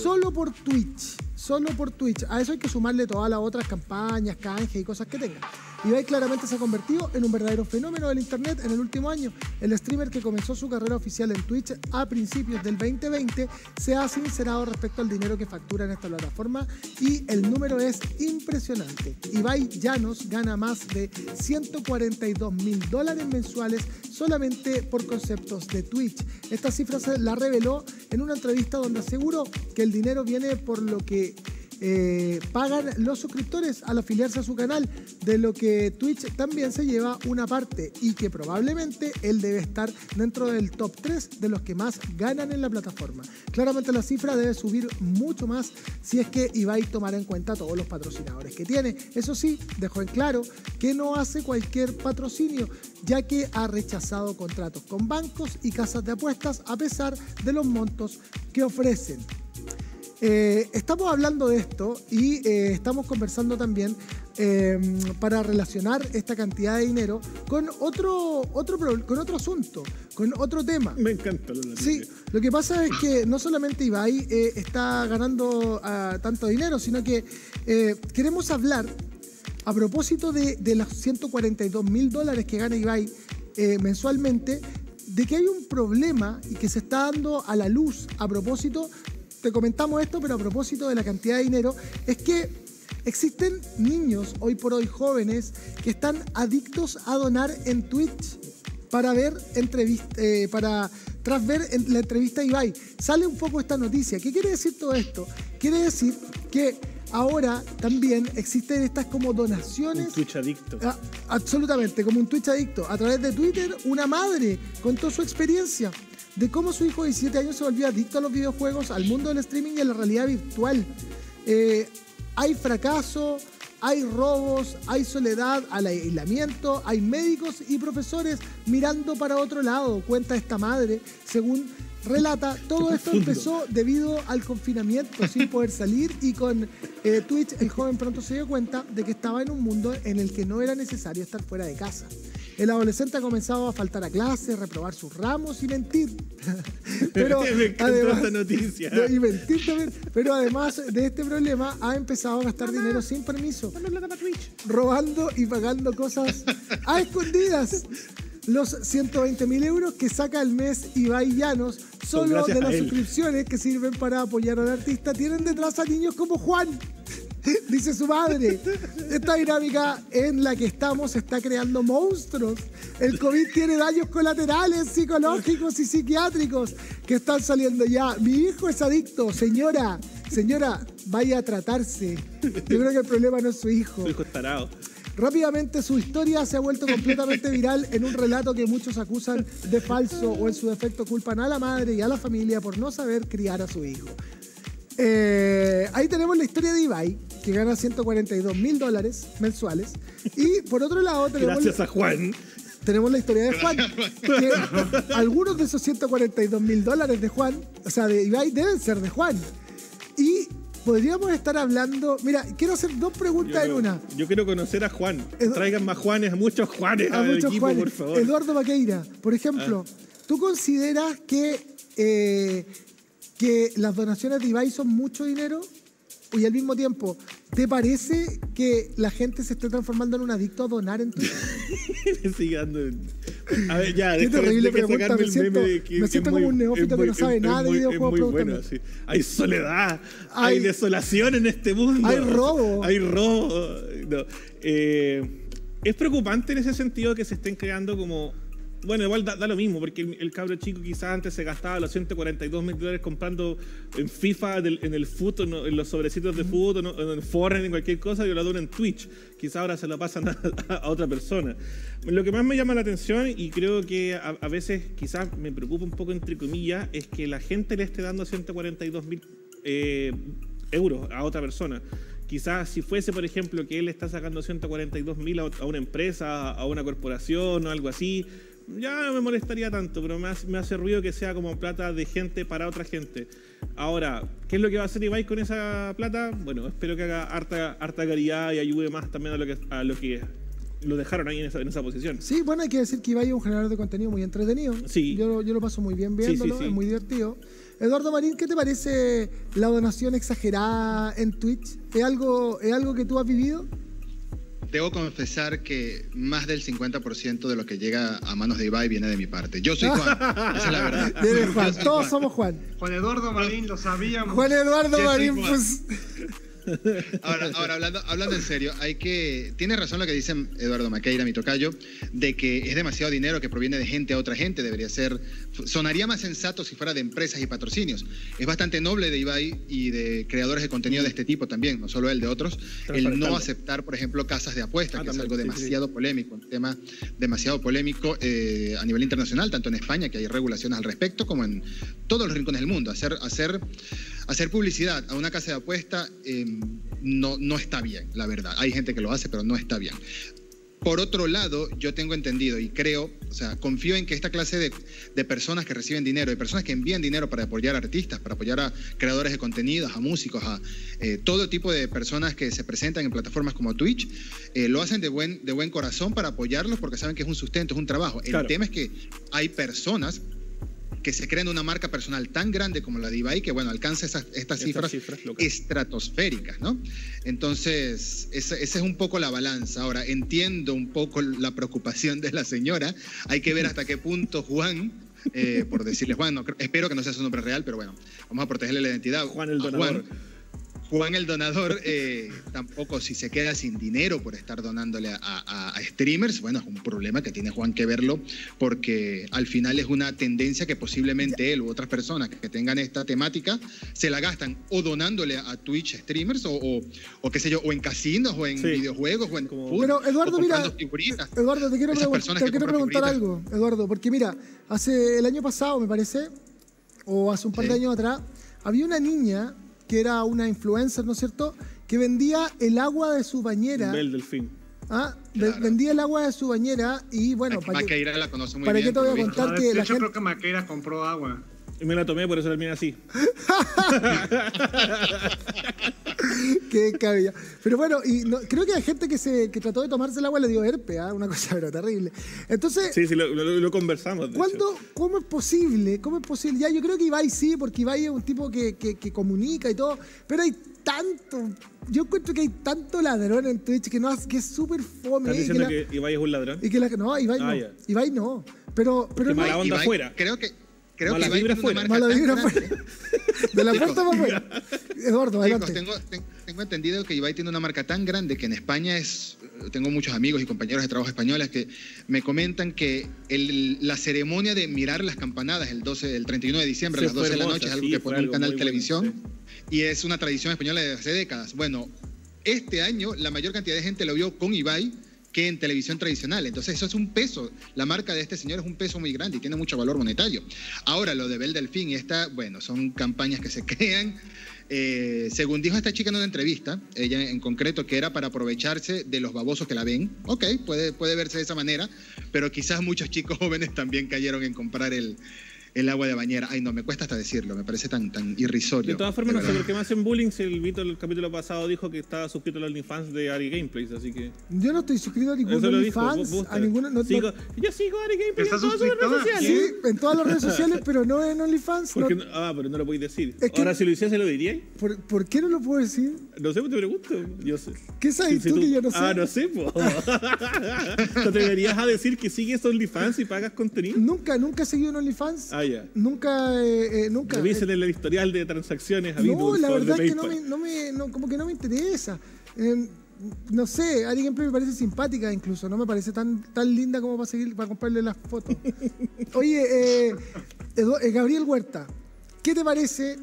Solo por Twitch. Solo por Twitch. A eso hay que sumarle todas las otras campañas, canjes y cosas que tenga. Ibai claramente se ha convertido en un verdadero fenómeno del Internet en el último año. El streamer que comenzó su carrera oficial en Twitch a principios del 2020 se ha sincerado respecto al dinero que factura en esta plataforma y el número es impresionante. Ibai Llanos gana más de 142 mil dólares mensuales solamente por conceptos de Twitch. Esta cifra se la reveló en una entrevista donde aseguró que el dinero viene por lo que eh, pagan los suscriptores al afiliarse a su canal, de lo que Twitch también se lleva una parte y que probablemente él debe estar dentro del top 3 de los que más ganan en la plataforma. Claramente la cifra debe subir mucho más si es que Ibai tomará en cuenta todos los patrocinadores que tiene. Eso sí, dejó en claro que no hace cualquier patrocinio, ya que ha rechazado contratos con bancos y casas de apuestas a pesar de los montos que ofrecen. Eh, estamos hablando de esto y eh, estamos conversando también em, para relacionar esta cantidad de dinero con otro, otro, con otro asunto, con otro tema. Me encanta la Sí, lo que pasa es que no solamente Ibai eh, está ganando ah, tanto dinero, sino que queremos hablar a propósito de, de los 142 mil dólares que gana Ibai mensualmente, de que hay un problema y que se está dando a la luz a propósito te comentamos esto, pero a propósito de la cantidad de dinero, es que existen niños hoy por hoy jóvenes que están adictos a donar en Twitch para ver entrevista, eh, para tras ver la entrevista de Ibai. Sale un poco esta noticia. ¿Qué quiere decir todo esto? Quiere decir que ahora también existen estas como donaciones. Un Twitch adicto. Ah, absolutamente, como un Twitch adicto. A través de Twitter, una madre contó su experiencia de cómo su hijo de 17 años se volvió adicto a los videojuegos, al mundo del streaming y a la realidad virtual. Eh, hay fracaso, hay robos, hay soledad, hay aislamiento, hay médicos y profesores mirando para otro lado, cuenta esta madre, según relata, todo esto empezó debido al confinamiento, sin poder salir y con eh, Twitch el joven pronto se dio cuenta de que estaba en un mundo en el que no era necesario estar fuera de casa. El adolescente ha comenzado a faltar a clase, reprobar sus ramos y mentir. Pero además, noticia. y mentir también. Pero además de este problema, ha empezado a gastar dinero sin permiso. Robando y pagando cosas a escondidas. Los 120 mil euros que saca al mes Ibai Llanos solo de las suscripciones que sirven para apoyar al artista tienen detrás a niños como Juan dice su madre. Esta dinámica en la que estamos está creando monstruos. El COVID tiene daños colaterales psicológicos y psiquiátricos que están saliendo ya. Mi hijo es adicto, señora. Señora, vaya a tratarse. Yo creo que el problema no es su hijo. Su hijo es tarado. Rápidamente su historia se ha vuelto completamente viral en un relato que muchos acusan de falso o en su defecto culpan a la madre y a la familia por no saber criar a su hijo. Eh, ahí tenemos la historia de Ibai, que gana 142 mil dólares mensuales. Y por otro lado tenemos... Gracias a Juan. Tenemos la historia de Juan. Que algunos de esos 142 mil dólares de Juan, o sea, de Ibai, deben ser de Juan. Podríamos estar hablando. Mira, quiero hacer dos preguntas en una. Yo quiero conocer a Juan. Traigan más Juanes, a muchos Juanes a muchos Juanes. por favor. Eduardo Maqueira, por ejemplo, ah. ¿tú consideras que, eh, que las donaciones de Ibai son mucho dinero? y al mismo tiempo, ¿te parece que la gente se esté transformando en un adicto a donar en Twitter? A ver, ya, Qué terrible pregunta. Me siento, me siento como un neófito que no sabe nada de videojuegos. Muy bueno, sí. Hay soledad, hay, desolación en este mundo. Hay robo. Hay robo. No. Eh, es preocupante en ese sentido que se estén creando como Bueno, igual da, da lo mismo, porque el, el cabro chico quizás antes se gastaba los 142 mil dólares comprando en FIFA, del- en el fútbol, en los sobrecitos de fútbol, en el Fortnite, en cualquier cosa, y lo dura en Twitch. Quizás ahora se lo pasan a, a otra persona. Lo que más me llama la atención, y creo que a, a veces quizás me preocupa un poco, entre comillas, es que la gente le esté dando 142 mil eh, euros a otra persona. Quizás si fuese, por ejemplo, que él está sacando 142 mil a una empresa, a una corporación o algo así, ya no me molestaría tanto, pero me hace, me hace ruido que sea como plata de gente para otra gente. Ahora, ¿qué es lo que va a hacer Ibai con esa plata? Bueno, espero que haga harta, harta caridad y ayude más también a lo que, a lo, que lo dejaron ahí en esa, en esa posición. Sí, bueno, hay que decir que Ibai es un generador de contenido muy entretenido. Sí. Yo, yo lo paso muy bien Sí, sí, viéndolo, sí. es muy divertido. Eduardo Marín, ¿qué te parece la donación exagerada en Twitch? ¿Es algo, ¿Es algo que tú has vivido? Debo confesar que más del 50% de lo que llega a manos de Ibai viene de mi parte. Yo soy Juan, esa es la verdad. Juan, todos Juan. somos Juan. Juan Eduardo Marín, lo sabíamos. Juan Eduardo Marín, Juan. pues. Ahora, ahora hablando, hablando en serio, hay que. Tiene razón lo que dice Eduardo Maqueira, mi tocayo, de que es demasiado dinero que proviene de gente a otra gente. Debería ser. Sonaría más sensato si fuera de empresas y patrocinios. Es bastante noble de Ibai y de creadores de contenido de este tipo también, no solo él, de otros, el no aceptar, por ejemplo, casas de apuestas, Ah, que es algo sí, sí, sí. demasiado polémico, un tema demasiado polémico eh, a nivel internacional, tanto en España, que hay regulaciones al respecto, como en todos los rincones del mundo. Hacer, hacer, hacer publicidad a una casa de apuesta eh, no, no está bien, la verdad. Hay gente que lo hace, pero no está bien. Por otro lado, yo tengo entendido y creo, o sea, confío en que esta clase de, de personas que reciben dinero, de personas que envían dinero para apoyar a artistas, para apoyar a creadores de contenidos, a músicos, a eh, todo tipo de personas que se presentan en plataformas como Twitch, eh, lo hacen de buen, de buen corazón para apoyarlos porque saben que es un sustento, es un trabajo. El Claro. tema es que hay personas que se crean una marca personal tan grande como la de Ibai que, bueno, alcanza esas, estas cifras, estratosféricas, ¿no? Entonces, esa, esa es un poco la balanza. Ahora, entiendo un poco la preocupación de la señora. Hay que ver hasta qué punto Juan, eh, por decirle Juan, no espero que no sea su nombre real, pero bueno, vamos a protegerle la identidad. Juan el donador. Juan el donador, eh, tampoco si se queda sin dinero por estar donándole a, a- a streamers, bueno, es un problema que tiene Juan que verlo, porque al final es una tendencia que posiblemente él u otras personas que tengan esta temática se la gastan o donándole a Twitch streamers o, o, o qué sé yo, o en casinos o en Sí. videojuegos o en Como- Pero, Eduardo, mira, figuritas. Eduardo, te quiero, pregun- te preguntar figuritas. algo, Eduardo, porque mira, hace el año pasado, me parece, o hace un par de años atrás, había una niña que era una influencer, ¿no es cierto?, que vendía el agua de su bañera. Del delfín. ¿ah? Claro. Vendía el agua de su bañera y bueno, ¿para Maqueira la conoce muy para bien. qué te voy a contar? Que de la hecho, gente- creo que Maqueira compró agua. Y me la tomé, por eso termina así. Qué cabilla. Pero bueno, y no- creo que hay gente que se que trató de tomarse el agua y le dio herpes, ¿ah? una cosa pero terrible. Entonces, Sí, sí, lo, lo- lo conversamos. ¿Cuándo, ¿Cómo es posible? ¿Cómo es posible? Ya, yo creo que Ibai sí, porque Ibai es un tipo que, que- que comunica y todo, pero hay tanto, yo encuentro que hay tanto ladrón en Twitch que, no, que es súper fome. ¿Estás y que diciendo la- que Ibai es un ladrón? y que la- no, Ibai Ah, no. ya. Ibai no. Pero, pero no, mala onda Ibai. Creo que, creo Mala que vibra marca mala vibra. De la puerta para afuera. Eduardo, Chicos, adelante. tengo, ten- tengo entendido que Ibai tiene una marca tan grande que en España es. Tengo muchos amigos y compañeros de trabajo españoles que me comentan que el- la ceremonia de mirar las campanadas el 12, el 31 de diciembre Sí, a las 12 de la noche es algo sí, que pone un canal de televisión bueno, y es una tradición española de hace décadas. Bueno, este año la mayor cantidad de gente lo vio con Ibai que en televisión tradicional. Entonces eso es un peso. La marca de este señor es un peso muy grande y tiene mucho valor monetario. Ahora, lo de Bel Delfín esta, bueno, son campañas que se crean. Eh, según dijo esta chica en una entrevista, ella en concreto, que era para aprovecharse de los babosos que la ven. Ok, puede, puede verse de esa manera, pero quizás muchos chicos jóvenes también cayeron en comprar el, el agua de bañera. Ay, no, me cuesta hasta decirlo, me parece tan, tan irrisorio. De todas formas, de no sé por qué me hacen bullying si el Vito el capítulo pasado dijo que estaba suscrito a los OnlyFans de Ari Gameplays, así que... Yo no estoy suscrito a ningún. OnlyFans, a ninguna. no- no- sigo- yo sigo a Ari Gameplays en ¿Estás todas sus redes sociales. sí, en todas las redes sociales, pero no en OnlyFans. no- Porque no- ah, pero no lo podéis decir. Es que- Ahora, si lo hiciese, ¿lo diríais? ¿Por, por qué no lo puedo decir? No sé, pues te pregunto. Yo sé. ¿Qué sabes Si- si tú que yo no sé? Ah, no sé, po. ¿Te atreverías a decir que sigues OnlyFans y pagas contenido? Nunca, nunca he seguido en OnlyFans. Ah, ya. Nunca, eh, eh, nunca. Revisen el historial de transacciones No, la verdad es que no me, no me- no, como que no me interesa. Eh, no sé, Ari Gameplay me parece simpática incluso, no me parece tan, tan linda como para seguir, para comprarle las fotos. Oye, eh, eh, Gabriel Huerta, ¿qué te parece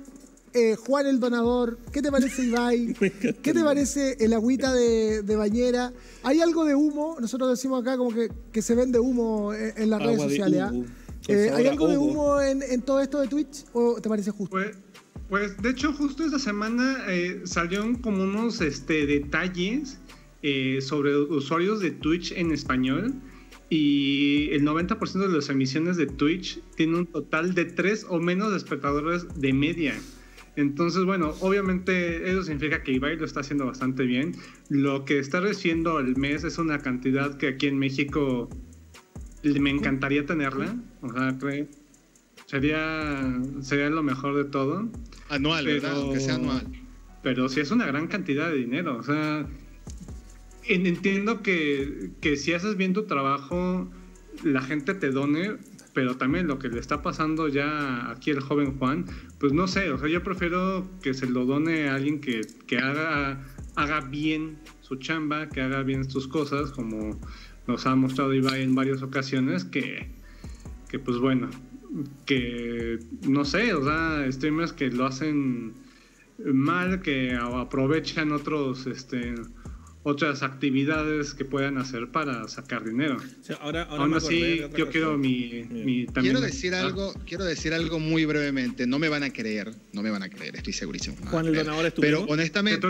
eh, Juan el Donador? ¿Qué te parece Ibai? ¿Qué te parece el agüita de, de bañera? ¿Hay algo de humo? Nosotros decimos acá como que, que se vende humo en, en las Agua redes de sociales. ¿ah? Eh, ¿Hay algo de humo. humo en, en todo esto de Twitch o te parece justo? Pues, pues de hecho justo esta semana eh, salieron como unos este, detalles eh, sobre usuarios de Twitch en español y el 90% de las emisiones de Twitch tiene un total de 3 o menos espectadores de media. Entonces, bueno, obviamente eso significa que Ibai lo está haciendo bastante bien. Lo que está recibiendo al mes es una cantidad que aquí en México me encantaría tenerla. O sea, creo, sería, sería lo mejor de todo. Anual, ¿verdad? Pero- Aunque sea anual. Pero sí es una gran cantidad de dinero. O sea, en- entiendo que, que si haces bien tu trabajo, la gente te done, pero también lo que le está pasando ya aquí el joven Juan, pues no sé, o sea, yo prefiero que se lo done a alguien que, que haga, haga bien su chamba, que haga bien sus cosas, como nos ha mostrado Ibai en varias ocasiones, que, que pues bueno, que no sé, o sea, streamers que lo hacen mal, que aprovechan otros, este, otras actividades que puedan hacer para sacar dinero. Ahora, ahora Aún así, yo cosa. quiero mi, mi también. Quiero decir Ah, algo, quiero decir algo muy brevemente. No me van a creer, no me van a creer, estoy segurísimo. no Juan el. Donador es tu Pero honestamente,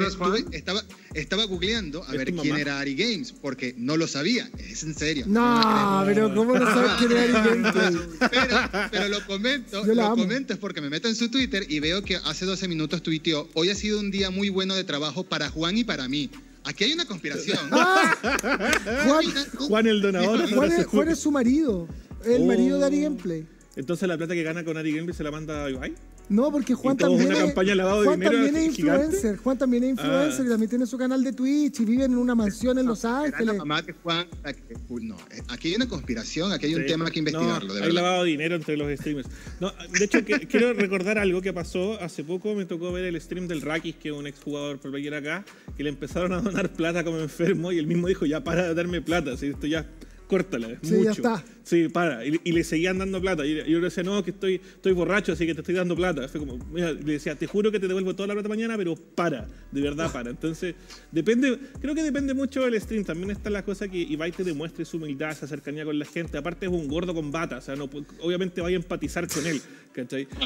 estaba, estaba googleando a ¿Es ver quién era Ari Games, porque no lo sabía. Es en serio. No, pero ¿cómo no sabes quién es Ari creer. Pero, pero lo comento, lo amo. comento es porque me meto en su Twitter y veo que hace 12 minutos tuiteó, hoy ha sido un día muy bueno de trabajo para Juan y para mí. Aquí hay una conspiración. Juan, Juan el Donador. Juan es, Juan es su marido, el Oh. marido de Ari Gameplay. Entonces la plata que gana con Ari Gameplay se la manda a Ibai. No, porque Juan ¿Y todo también, una es, campaña lavado Juan dinero también es gigante? influencer. Juan también es influencer Ah. y también tiene su canal de Twitch y vive en una mansión en Los Era la Ángeles. mamá de Juan. la que- uy, No, eh, aquí hay una conspiración, aquí hay un Sí. tema que investigarlo, No, de hay lavado de dinero entre los streamers. No, de hecho, que- quiero recordar algo que pasó hace poco. Me tocó ver el stream del Rakis, que es un exjugador por player acá, que le empezaron a donar plata como enfermo y él mismo dijo: Ya para de darme plata, si esto ya. Córtala, es Sí, ya mucho. está. Sí, para. Y, y le seguían dando plata. Y, yo le decía, no, que estoy, estoy borracho, así que te estoy dando plata. Fue como, mira, le decía, te juro que te devuelvo toda la plata mañana, pero para, de verdad para. Entonces, depende, creo que depende mucho del stream. También está la cosa que Ibai te demuestre su humildad, esa cercanía con la gente. Aparte es un gordo con bata, o sea, no, obviamente vaya a empatizar con él, ¿cachai?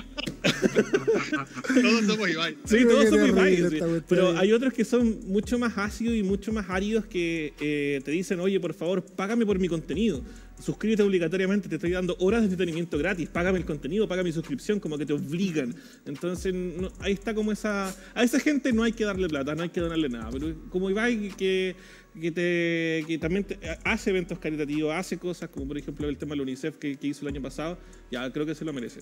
Todos somos Ibai. Sí, todos somos Ibai, sí. pero hay otros que son mucho más ácidos y mucho más áridos que eh, te dicen, oye, por favor, págame por mi contenido. Suscríbete obligatoriamente, te estoy dando horas de entretenimiento gratis, págame el contenido, paga mi suscripción, como que te obligan. Entonces, ahí está como esa... A esa gente no hay que darle plata, no hay que donarle nada. Pero como Ibai, que, que, también te- hace eventos caritativos, hace cosas como por ejemplo el tema de la UNICEF que, que hizo el año pasado, ya creo que se lo merece.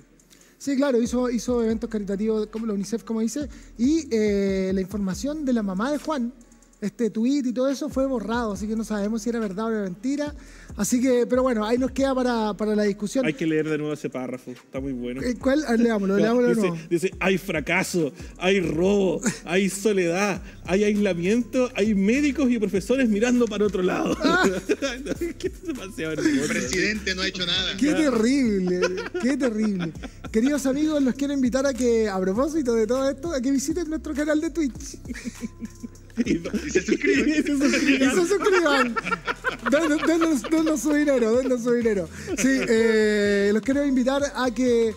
Sí, claro, hizo, hizo eventos caritativos como la UNICEF, como dice, y eh, la información de la mamá de Juan, este tweet y todo eso fue borrado, así que no sabemos si era verdad o era mentira. Así que, pero bueno, ahí nos queda para, para la discusión. Hay que leer de nuevo ese párrafo, está muy bueno. Eh, ¿Cuál? Leámoslo, leámoslo dice, nuevo. dice, hay fracaso, hay robo, hay soledad, hay aislamiento, hay médicos y profesores mirando para otro lado. Ah. ¿Qué El presidente no ha hecho nada. Qué terrible, qué terrible. Queridos amigos, los quiero invitar a que, a propósito de todo esto, a que visiten nuestro canal de Twitch Y, Y se suscriben. y se y suscriban. se suscriban. Denos, denos- denos su dinero, denos su dinero. Sí, eh, los quiero invitar a que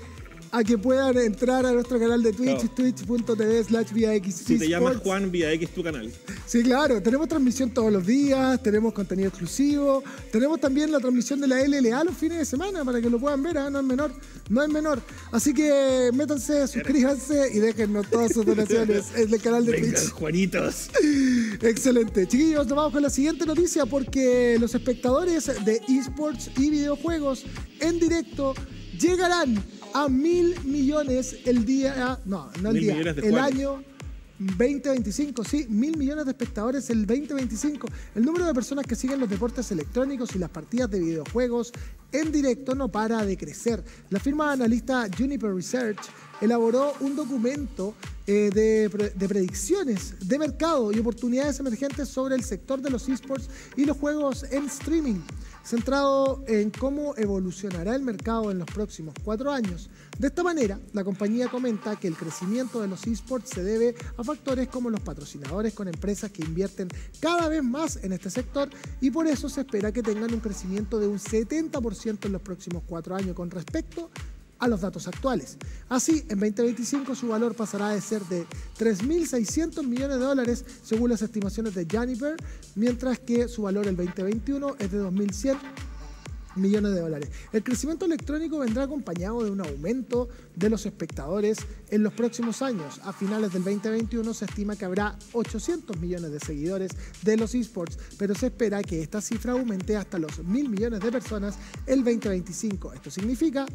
a que puedan entrar a nuestro canal de Twitch, twitch.tv slash Si te llamas. Juan, vía X tu canal. Sí, claro, tenemos transmisión todos los días, tenemos contenido exclusivo, tenemos también la transmisión de la LLA los fines de semana para que lo puedan ver, ¿ah? no es menor, no es menor. Así que métanse, suscríbanse y déjennos todas sus donaciones en el canal de Venga, Twitch. Juanitos. Excelente. Chiquillos, nos vamos con la siguiente noticia porque los espectadores de esports y videojuegos en directo llegarán a mil millones el día, no, no el Mil día, el año 2025, sí, mil millones de espectadores el 2025. El número de personas que siguen los deportes electrónicos y las partidas de videojuegos en directo no para de crecer. La firma analista Juniper Research elaboró un documento eh, de, de, predicciones de mercado y oportunidades emergentes sobre el sector de los esports y los juegos en streaming centrado en cómo evolucionará el mercado en los próximos cuatro años. De esta manera, la compañía comenta que el crecimiento de los esports se debe a factores como los patrocinadores con empresas que invierten cada vez más en este sector y por eso se espera que tengan un crecimiento de un 70% en los próximos cuatro años con respecto a los datos actuales. Así, en 2025 su valor pasará de ser de 3.600 millones de dólares según las estimaciones de Juniper, mientras que su valor el 2021 es de 2.100 millones de dólares. El crecimiento electrónico vendrá acompañado de un aumento de los espectadores en los próximos años. A finales del 2021 se estima que habrá 800 millones de seguidores de los esports, pero se espera que esta cifra aumente hasta los 1.000 millones de personas el 2025. Esto significa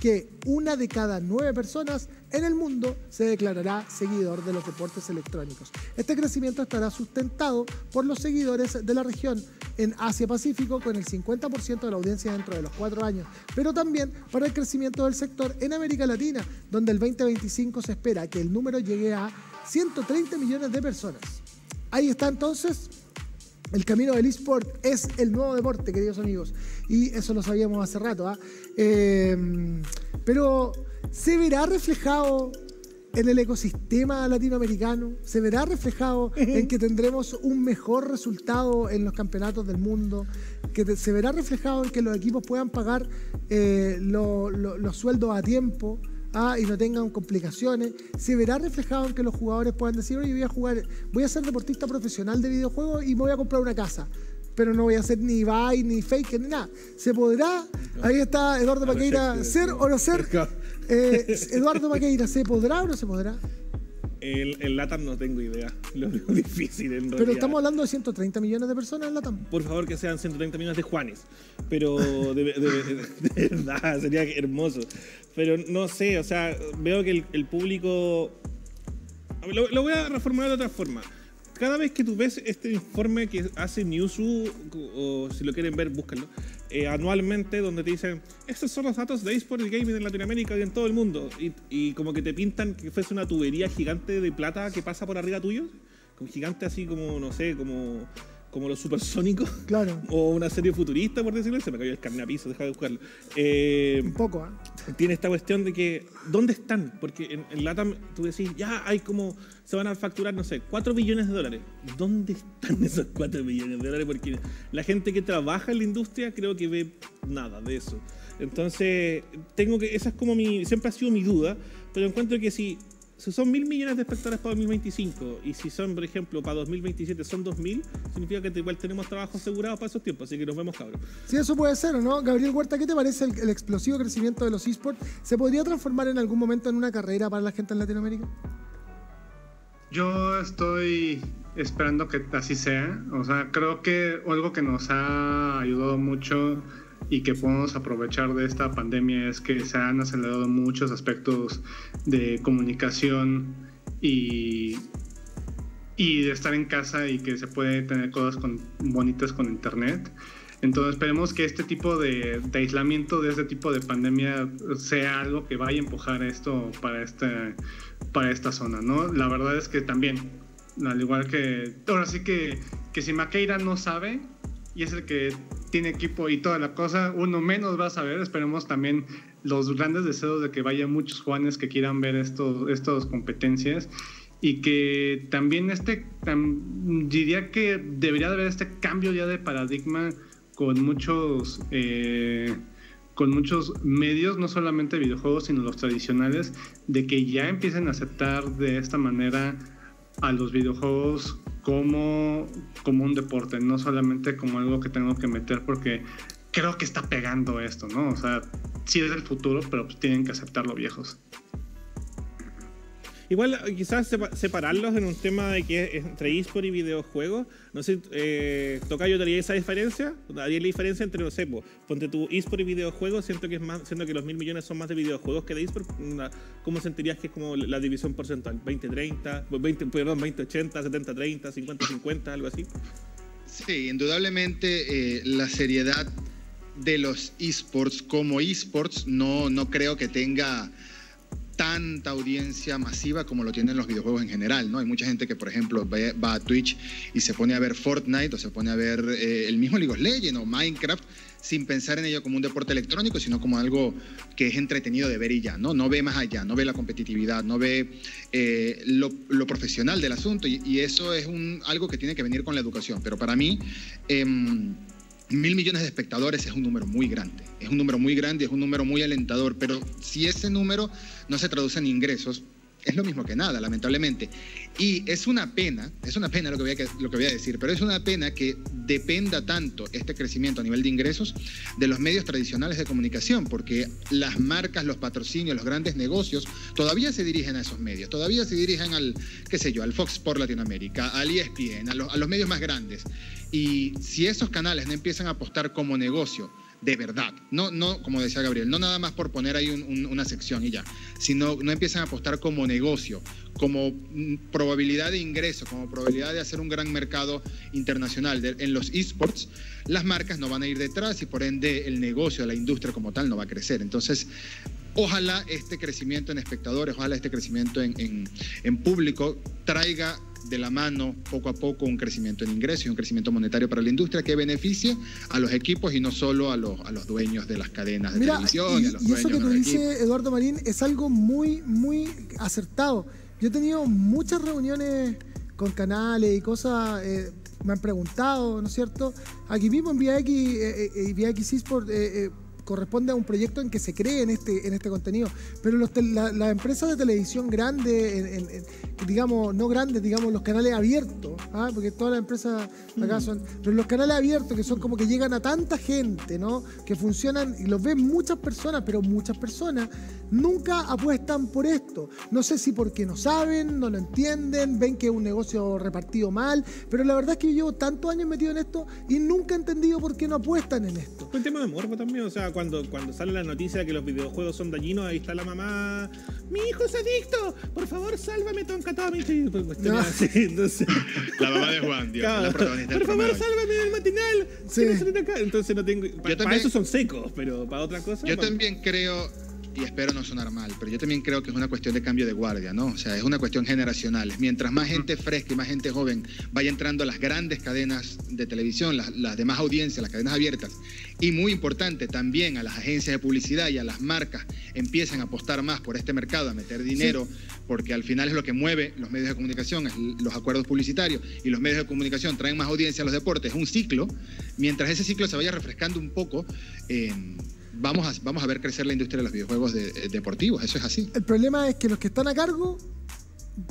que una de cada nueve personas en el mundo se declarará seguidor de los deportes electrónicos. Este crecimiento estará sustentado por los seguidores de la región en Asia-Pacífico con el 50% de la audiencia dentro de los cuatro años, pero también para el crecimiento del sector en América Latina, donde el 2025 se espera que el número llegue a 130 millones de personas. Ahí está entonces el camino del eSport es el nuevo deporte, queridos amigos. Y eso lo sabíamos hace rato. Em, pero se verá reflejado en el ecosistema latinoamericano, se verá reflejado en que tendremos un mejor resultado en los campeonatos del mundo, que se verá reflejado en que los equipos puedan pagar eh, los sueldos a tiempo. Ah, y no tengan complicaciones, se verá reflejado en que los jugadores puedan decir, oye, voy a jugar, voy a ser deportista profesional de videojuegos y me voy a comprar una casa. Pero no voy a hacer ni buy, ni fake, ni nada. Se podrá, ahí está Eduardo Maqueira, ser o no ser. Eh, Eduardo Maqueira, ¿se podrá o no se podrá? El, el, LATAM no tengo idea. Lo veo difícil en Pero estamos hablando de 130 millones de personas en LATAM. Por favor, que sean 130 millones de Juanes. Pero de, de, verdad, sería hermoso. Pero no sé, o sea, veo que el, el público. Lo, lo, voy a reformular de otra forma. Cada vez que tú ves este informe que hace Newsu, o si lo quieren ver, búscalo eh, anualmente donde te dicen, estos son los datos de eSport y gaming en Latinoamérica y en todo el mundo. Y, y, como que te pintan que fuese una tubería gigante de plata que pasa por arriba tuyo. Como gigante así como, no sé, como como los supersónicos. Claro. O una serie futurista, por decirlo. Se me cayó el piso, deja de buscarlo. Eh, Un poco, ¿eh? Tiene esta cuestión de que, ¿dónde están? Porque en, en LATAM tú decís, ya hay como, se van a facturar, no sé, 4 billones de dólares. ¿Dónde están esos 4 billones de dólares? Porque la gente que trabaja en la industria creo que ve nada de eso. Entonces, tengo que, esa es como mi, siempre ha sido mi duda, pero encuentro que si si son mil millones de espectadores para 2025 y si son, por ejemplo, para 2027 son 2000, significa que igual tenemos trabajo asegurado para esos tiempos, así que nos vemos cabros. Sí, eso puede ser, ¿no? Gabriel Huerta, ¿qué te parece el, el explosivo crecimiento de los esports? ¿Se podría transformar en algún momento en una carrera para la gente en Latinoamérica? Yo estoy esperando que así sea. O sea, creo que algo que nos ha ayudado mucho y que podemos aprovechar de esta pandemia es que se han acelerado muchos aspectos de comunicación y, y de estar en casa y que se puede tener cosas con, bonitas con internet. Entonces esperemos que este tipo de, de, aislamiento de este tipo de pandemia sea algo que vaya a empujar esto para, este, para esta zona, ¿no? La verdad es que también, al igual que, ahora sí que, que si Maqueira no sabe y es el que tiene equipo y toda la cosa, uno menos va a saber. Esperemos también los grandes deseos de que vaya muchos Juanes que quieran ver estos, estas competencias y que también este, diría que debería de haber este cambio ya de paradigma con muchos, eh, con muchos medios, no solamente videojuegos, sino los tradicionales, de que ya empiecen a aceptar de esta manera a los videojuegos como, como un deporte, no solamente como algo que tengo que meter porque creo que está pegando esto, ¿no? O sea, sí es el futuro, pero pues tienen que aceptarlo viejos. Igual quizás sepa- separarlos en un tema de que entre eSport y videojuegos. No sé, eh, Tocayo, ¿te haría esa diferencia? ¿Haría la diferencia entre, no sé, po, ponte tu eSport y videojuegos? Siento que es más, siento que los mil millones son más de videojuegos que de eSport. ¿Cómo sentirías que es como la división porcentual? ¿20-30? Pues 20, perdón, 20-80, 70-30, 50-50, algo así. Sí, indudablemente eh, la seriedad de los esports como esports no, no creo que tenga tanta audiencia masiva como lo tienen los videojuegos en general, ¿no? Hay mucha gente que, por ejemplo, va a Twitch y se pone a ver Fortnite o se pone a ver eh, el mismo League of Legends o Minecraft sin pensar en ello como un deporte electrónico, sino como algo que es entretenido de ver y ya, ¿no? No ve más allá, no ve la competitividad, no ve eh, lo, profesional del asunto y, y eso es un, algo que tiene que venir con la educación. Pero para mí, em, mil millones de espectadores es un número muy grande, es un número muy grande, es un número muy alentador, pero si ese número no se traduce en ingresos, es lo mismo que nada, lamentablemente. Y es una pena, es una pena lo que, voy a, lo que voy a decir, pero es una pena que dependa tanto este crecimiento a nivel de ingresos de los medios tradicionales de comunicación, porque las marcas, los patrocinios, los grandes negocios todavía se dirigen a esos medios, todavía se dirigen al, qué sé yo, al Fox Sport Latinoamérica, al ESPN, a los, a los medios más grandes. Y si esos canales no empiezan a apostar como negocio, de verdad. No, no, como decía Gabriel, no nada más por poner ahí un- un- una sección y ya, sino no empiezan a apostar como negocio, como mm, probabilidad de ingreso, como probabilidad de hacer un gran mercado internacional en los esports, las marcas no van a ir detrás y por ende el negocio, la industria como tal no va a crecer. Entonces, ojalá este crecimiento en espectadores, ojalá este crecimiento en, en- en público traiga de la mano poco a poco un crecimiento en ingresos y un crecimiento monetario para la industria que beneficie a los equipos y no solo a los, a los dueños de las cadenas de Mira, televisión y, a los y eso que tú equipos. Eduardo Marín, es algo muy, muy acertado. Yo he tenido muchas reuniones con canales y cosas, eh, me han preguntado, ¿no es cierto? Aquí mismo en VIX, eh, eh, VIX Esports eh, eh, corresponde a un proyecto en que se cree en este, en este contenido. Pero la- las empresas de televisión grandes, digamos, no grandes, digamos, los canales abiertos, ¿ah? porque todas las empresas acá son, pero los canales abiertos que son como que llegan a tanta gente, ¿no? Que funcionan y los ven muchas personas, pero muchas personas nunca apuestan por esto. No sé si porque no saben, no lo entienden, ven que es un negocio repartido mal, pero la verdad es que yo llevo tantos años metido en esto y nunca he entendido por qué no apuestan en esto. Un tema de morbo también, o sea, cuando, cuando sale la noticia de que los videojuegos son dañinos, ahí está la mamá, mi hijo es adicto, por favor sálvame Tonka Tomic", y pues, cuestiones No. así, entonces, La mamá de Juan, Dios, claro, la protagonista por favor sálvame del matinal, Sí. acá. entonces no tengo, pa- para también- eso son secos, pero para otra cosa, Yo también creo, y espero no sonar mal, pero yo también creo que es una cuestión de cambio de guardia, ¿no? O sea, es una cuestión generacional. Mientras más gente fresca y más gente joven vaya entrando a las grandes cadenas de televisión, las, las demás audiencias, las cadenas abiertas, y muy importante también a las agencias de publicidad y a las marcas empiezan a apostar más por este mercado, a meter dinero, porque al final es lo que mueve los medios de comunicación, es los acuerdos publicitarios, y los medios de comunicación traen más audiencia a los deportes, es un ciclo. Mientras ese ciclo se vaya refrescando un poco, eh, vamos, a, vamos a ver crecer la industria de los videojuegos de- eh, deportivos, eso es así. El problema es que los que están a cargo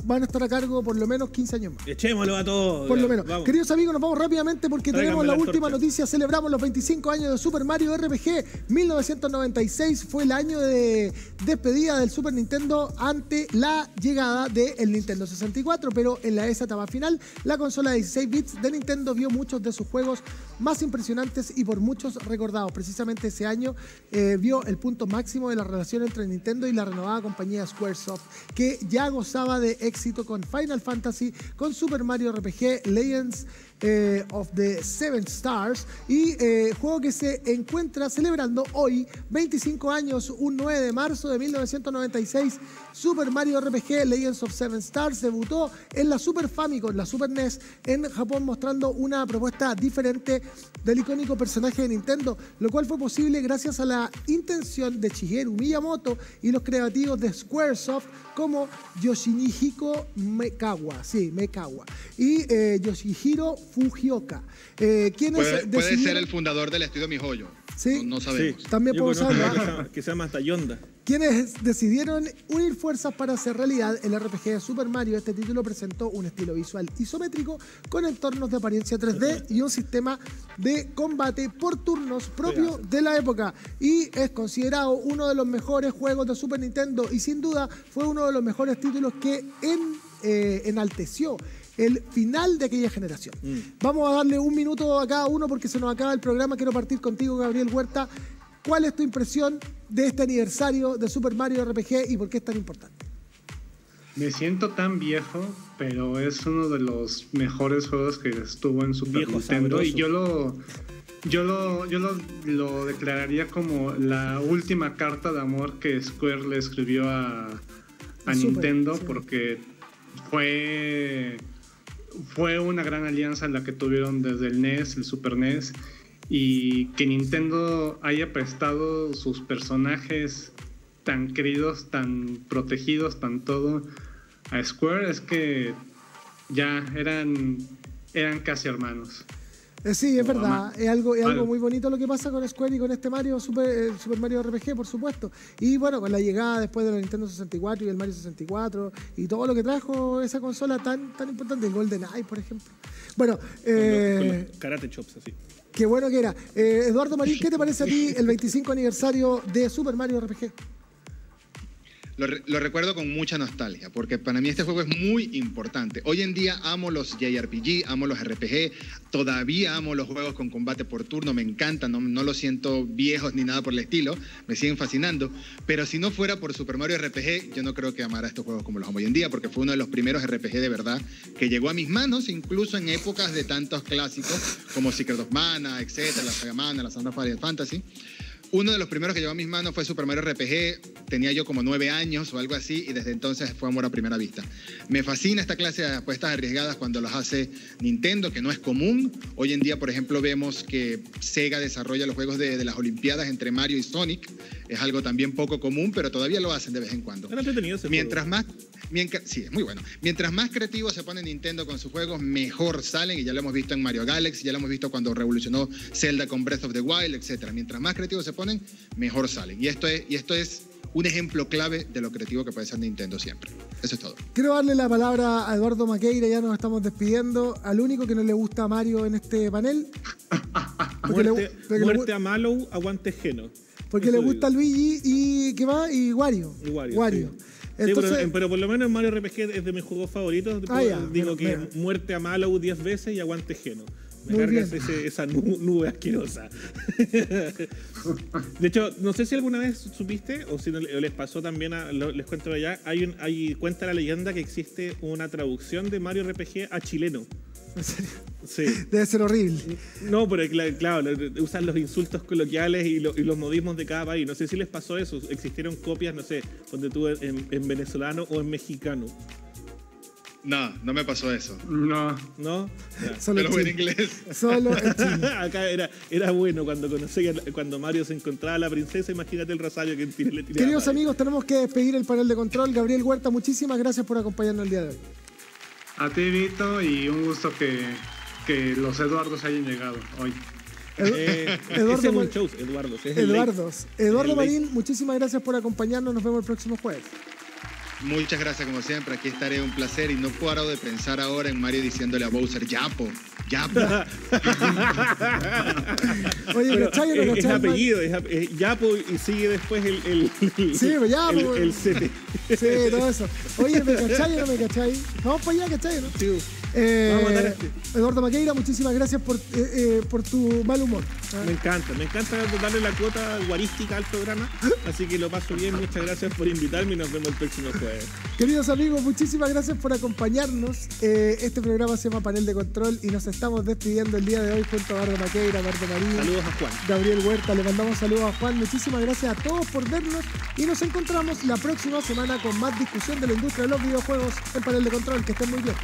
van a estar a cargo por lo menos 15 años más. Echémoslo a todos. Por lo menos. vamos. Queridos amigos, nos vamos rápidamente porque tenemos la la última noticia. Celebramos los 25 años de Super Mario RPG. 1996 fue el año de despedida del Super Nintendo ante la llegada del Nintendo 64. Pero en la esa etapa final, la consola de 16 bits de Nintendo vio muchos de sus juegos más impresionantes y por muchos recordados. Precisamente ese año eh, vio el punto máximo de la relación entre Nintendo y la renovada compañía Squaresoft, que ya gozaba de éxito con Final Fantasy, con Super Mario RPG, Legends eh, of the Seven Stars y eh, juego que se encuentra celebrando hoy, 25 años, un 9 de marzo de 1996. Super Mario RPG Legends of Seven Stars debutó en la Super Famicom, la Super NES, en Japón, mostrando una propuesta diferente del icónico personaje de Nintendo, lo cual fue posible gracias a la intención de Shigeru Miyamoto y los creativos de Squaresoft como Yoshinihiko Mekawa, sí, Mekawa, y eh, Yoshihiro Fujioka, eh, quienes Puede, puede ser el fundador del estudio Mi Joyo. Sí. No, no sabemos. También podemos llama- que se llama Tayonda. quienes decidieron unir fuerzas para hacer realidad el RPG de Super Mario. Este título presentó un estilo visual isométrico con entornos de apariencia 3D y un sistema de combate por turnos propio de la época. Y es considerado uno de los mejores juegos de Super Nintendo y sin duda fue uno de los mejores títulos que en, eh, enalteció el final de aquella generación. Vamos a darle un minuto a cada uno porque se nos acaba el programa. Quiero partir contigo, Gabriel Huerta. ¿Cuál es tu impresión de este aniversario de Super Mario RPG y por qué es tan importante? Me siento tan viejo, pero es uno de los mejores juegos que estuvo en Super Viejo Nintendo y yo lo yo lo yo lo, lo declararía como la última carta de amor que Square le escribió a, a A Super, Nintendo sí. porque fue fue una gran alianza la que tuvieron desde el NES, el Super NES y que Nintendo haya prestado sus personajes tan queridos, tan protegidos, tan todo a Square es que ya eran eran casi hermanos. Eh, sí, es verdad. Es algo, es algo muy bonito lo que pasa con Square y con este Mario Super, eh, Super Mario RPG, por supuesto. Y bueno, con la llegada después de la Nintendo 64 y el Mario 64 y todo lo que trajo esa consola tan, tan importante, el Golden Eye, por ejemplo. Bueno, eh, con los karate chops así. qué bueno que era. Eh, Eduardo Marín, ¿qué te parece a ti el 25 aniversario de Super Mario RPG? Lo, re- lo recuerdo con mucha nostalgia, porque para mí este juego es muy importante. Hoy en día amo los JRPG, amo los RPG, todavía amo los juegos con combate por turno, me encantan, no, no los siento viejos ni nada por el estilo, me siguen fascinando. Pero si no fuera por Super Mario RPG, yo no creo que amara estos juegos como los amo hoy en día, porque fue uno de los primeros RPG de verdad que llegó a mis manos, incluso en épocas de tantos clásicos como Secret of Mana, etcétera, la Saga Mana, la Final Fantasy. Uno de los primeros que llegó a mis manos fue Super Mario RPG. Tenía yo como nueve años o algo así y desde entonces fue amor a primera vista. Me fascina esta clase de apuestas arriesgadas cuando las hace Nintendo, que no es común. Hoy en día, por ejemplo, vemos que Sega desarrolla los juegos de, de las Olimpiadas entre Mario y Sonic. Es algo también poco común, pero todavía lo hacen de vez en cuando. Era entretenido ese Mientras juego. más, mientras- sí, es muy bueno. Mientras más creativo se pone Nintendo con sus juegos, mejor salen. Y ya lo hemos visto en Mario Galaxy, ya lo hemos visto cuando revolucionó Zelda con Breath of the Wild, etc. Mientras más creativos se ponen, mejor salen. Y esto es, y esto es un ejemplo clave de lo creativo que puede ser Nintendo siempre. Eso es todo. Quiero darle la palabra a Eduardo Maqueira, ya nos estamos despidiendo. Al único que no le gusta a Mario en este panel. Porque le- Muerte, porque le- muerte a Mallow, aguante Geno. Porque Eso le gusta digo. Luigi y ¿qué más? Y Wario. Y Wario, sí. Sí, Entonces, pero, pero por lo menos Mario RPG es de mis juegos favoritos. Ah, ya, Digo que mira. muerte a Mallow 10 veces y aguante Geno. Me Muy cargas ese- esa nu- nube asquerosa. de hecho, no sé si alguna vez supiste o si no le- les pasó también, a, lo- les cuento allá, hay, un, hay cuenta la leyenda que existe una traducción de Mario RPG a chileno. en serio, Sí. debe ser horrible. No, pero cla- claro, usan los insultos coloquiales y, lo- y los modismos de cada país. No sé si les pasó eso. Existieron copias, no sé, donde tú en, en venezolano o en mexicano. No, no me pasó eso. No, ¿No? Ya. Solo Pero en Chile. inglés. Solo en Chile. Acá era, era bueno cuando conocía, cuando Mario se encontraba a la princesa, imagínate el rosario que le tiraba. Queridos amigos, tenemos que despedir el panel de control. Gabriel Huerta, muchísimas gracias por acompañarnos el día de hoy. a ti Vito y un gusto que, que los Eduardos hayan llegado hoy. Edu- Eh, Eduardo Mar- show, Eduardo. Marín, muchísimas gracias por acompañarnos. Nos vemos el próximo jueves. Muchas gracias como siempre, aquí estaré un placer y no paro de pensar ahora en Mario diciéndole a Bowser, Yapo, Yapo. Oye, Pero ¿cachai o no es, es apellido, es, es Yapo y sigue después el. el, el Sí, pues Yapo, El, el CT. Sí, todo eso. Oye, ¿me cachai o no me cachai? Vamos para allá, ¿cachai? ¿no? Sí. Eh, Vamos a matar a este. Eduardo Maqueira, muchísimas gracias por, eh, eh, por tu mal humor. ¿ah? Me encanta, me encanta darle la cuota guarística al programa, así que lo paso bien, muchas gracias por invitarme y nos vemos el próximo jueves. Queridos amigos, muchísimas gracias por acompañarnos. Eh, este programa se llama Panel de Control y nos estamos despidiendo el día de hoy junto a Eduardo Maqueira, Eduardo Marín, Saludos a Juan. Gabriel Huerta. Le mandamos saludos a Juan. Muchísimas gracias a todos por vernos y nos encontramos la próxima semana con más discusión de la industria de los videojuegos en Panel de Control. Que estén muy bien.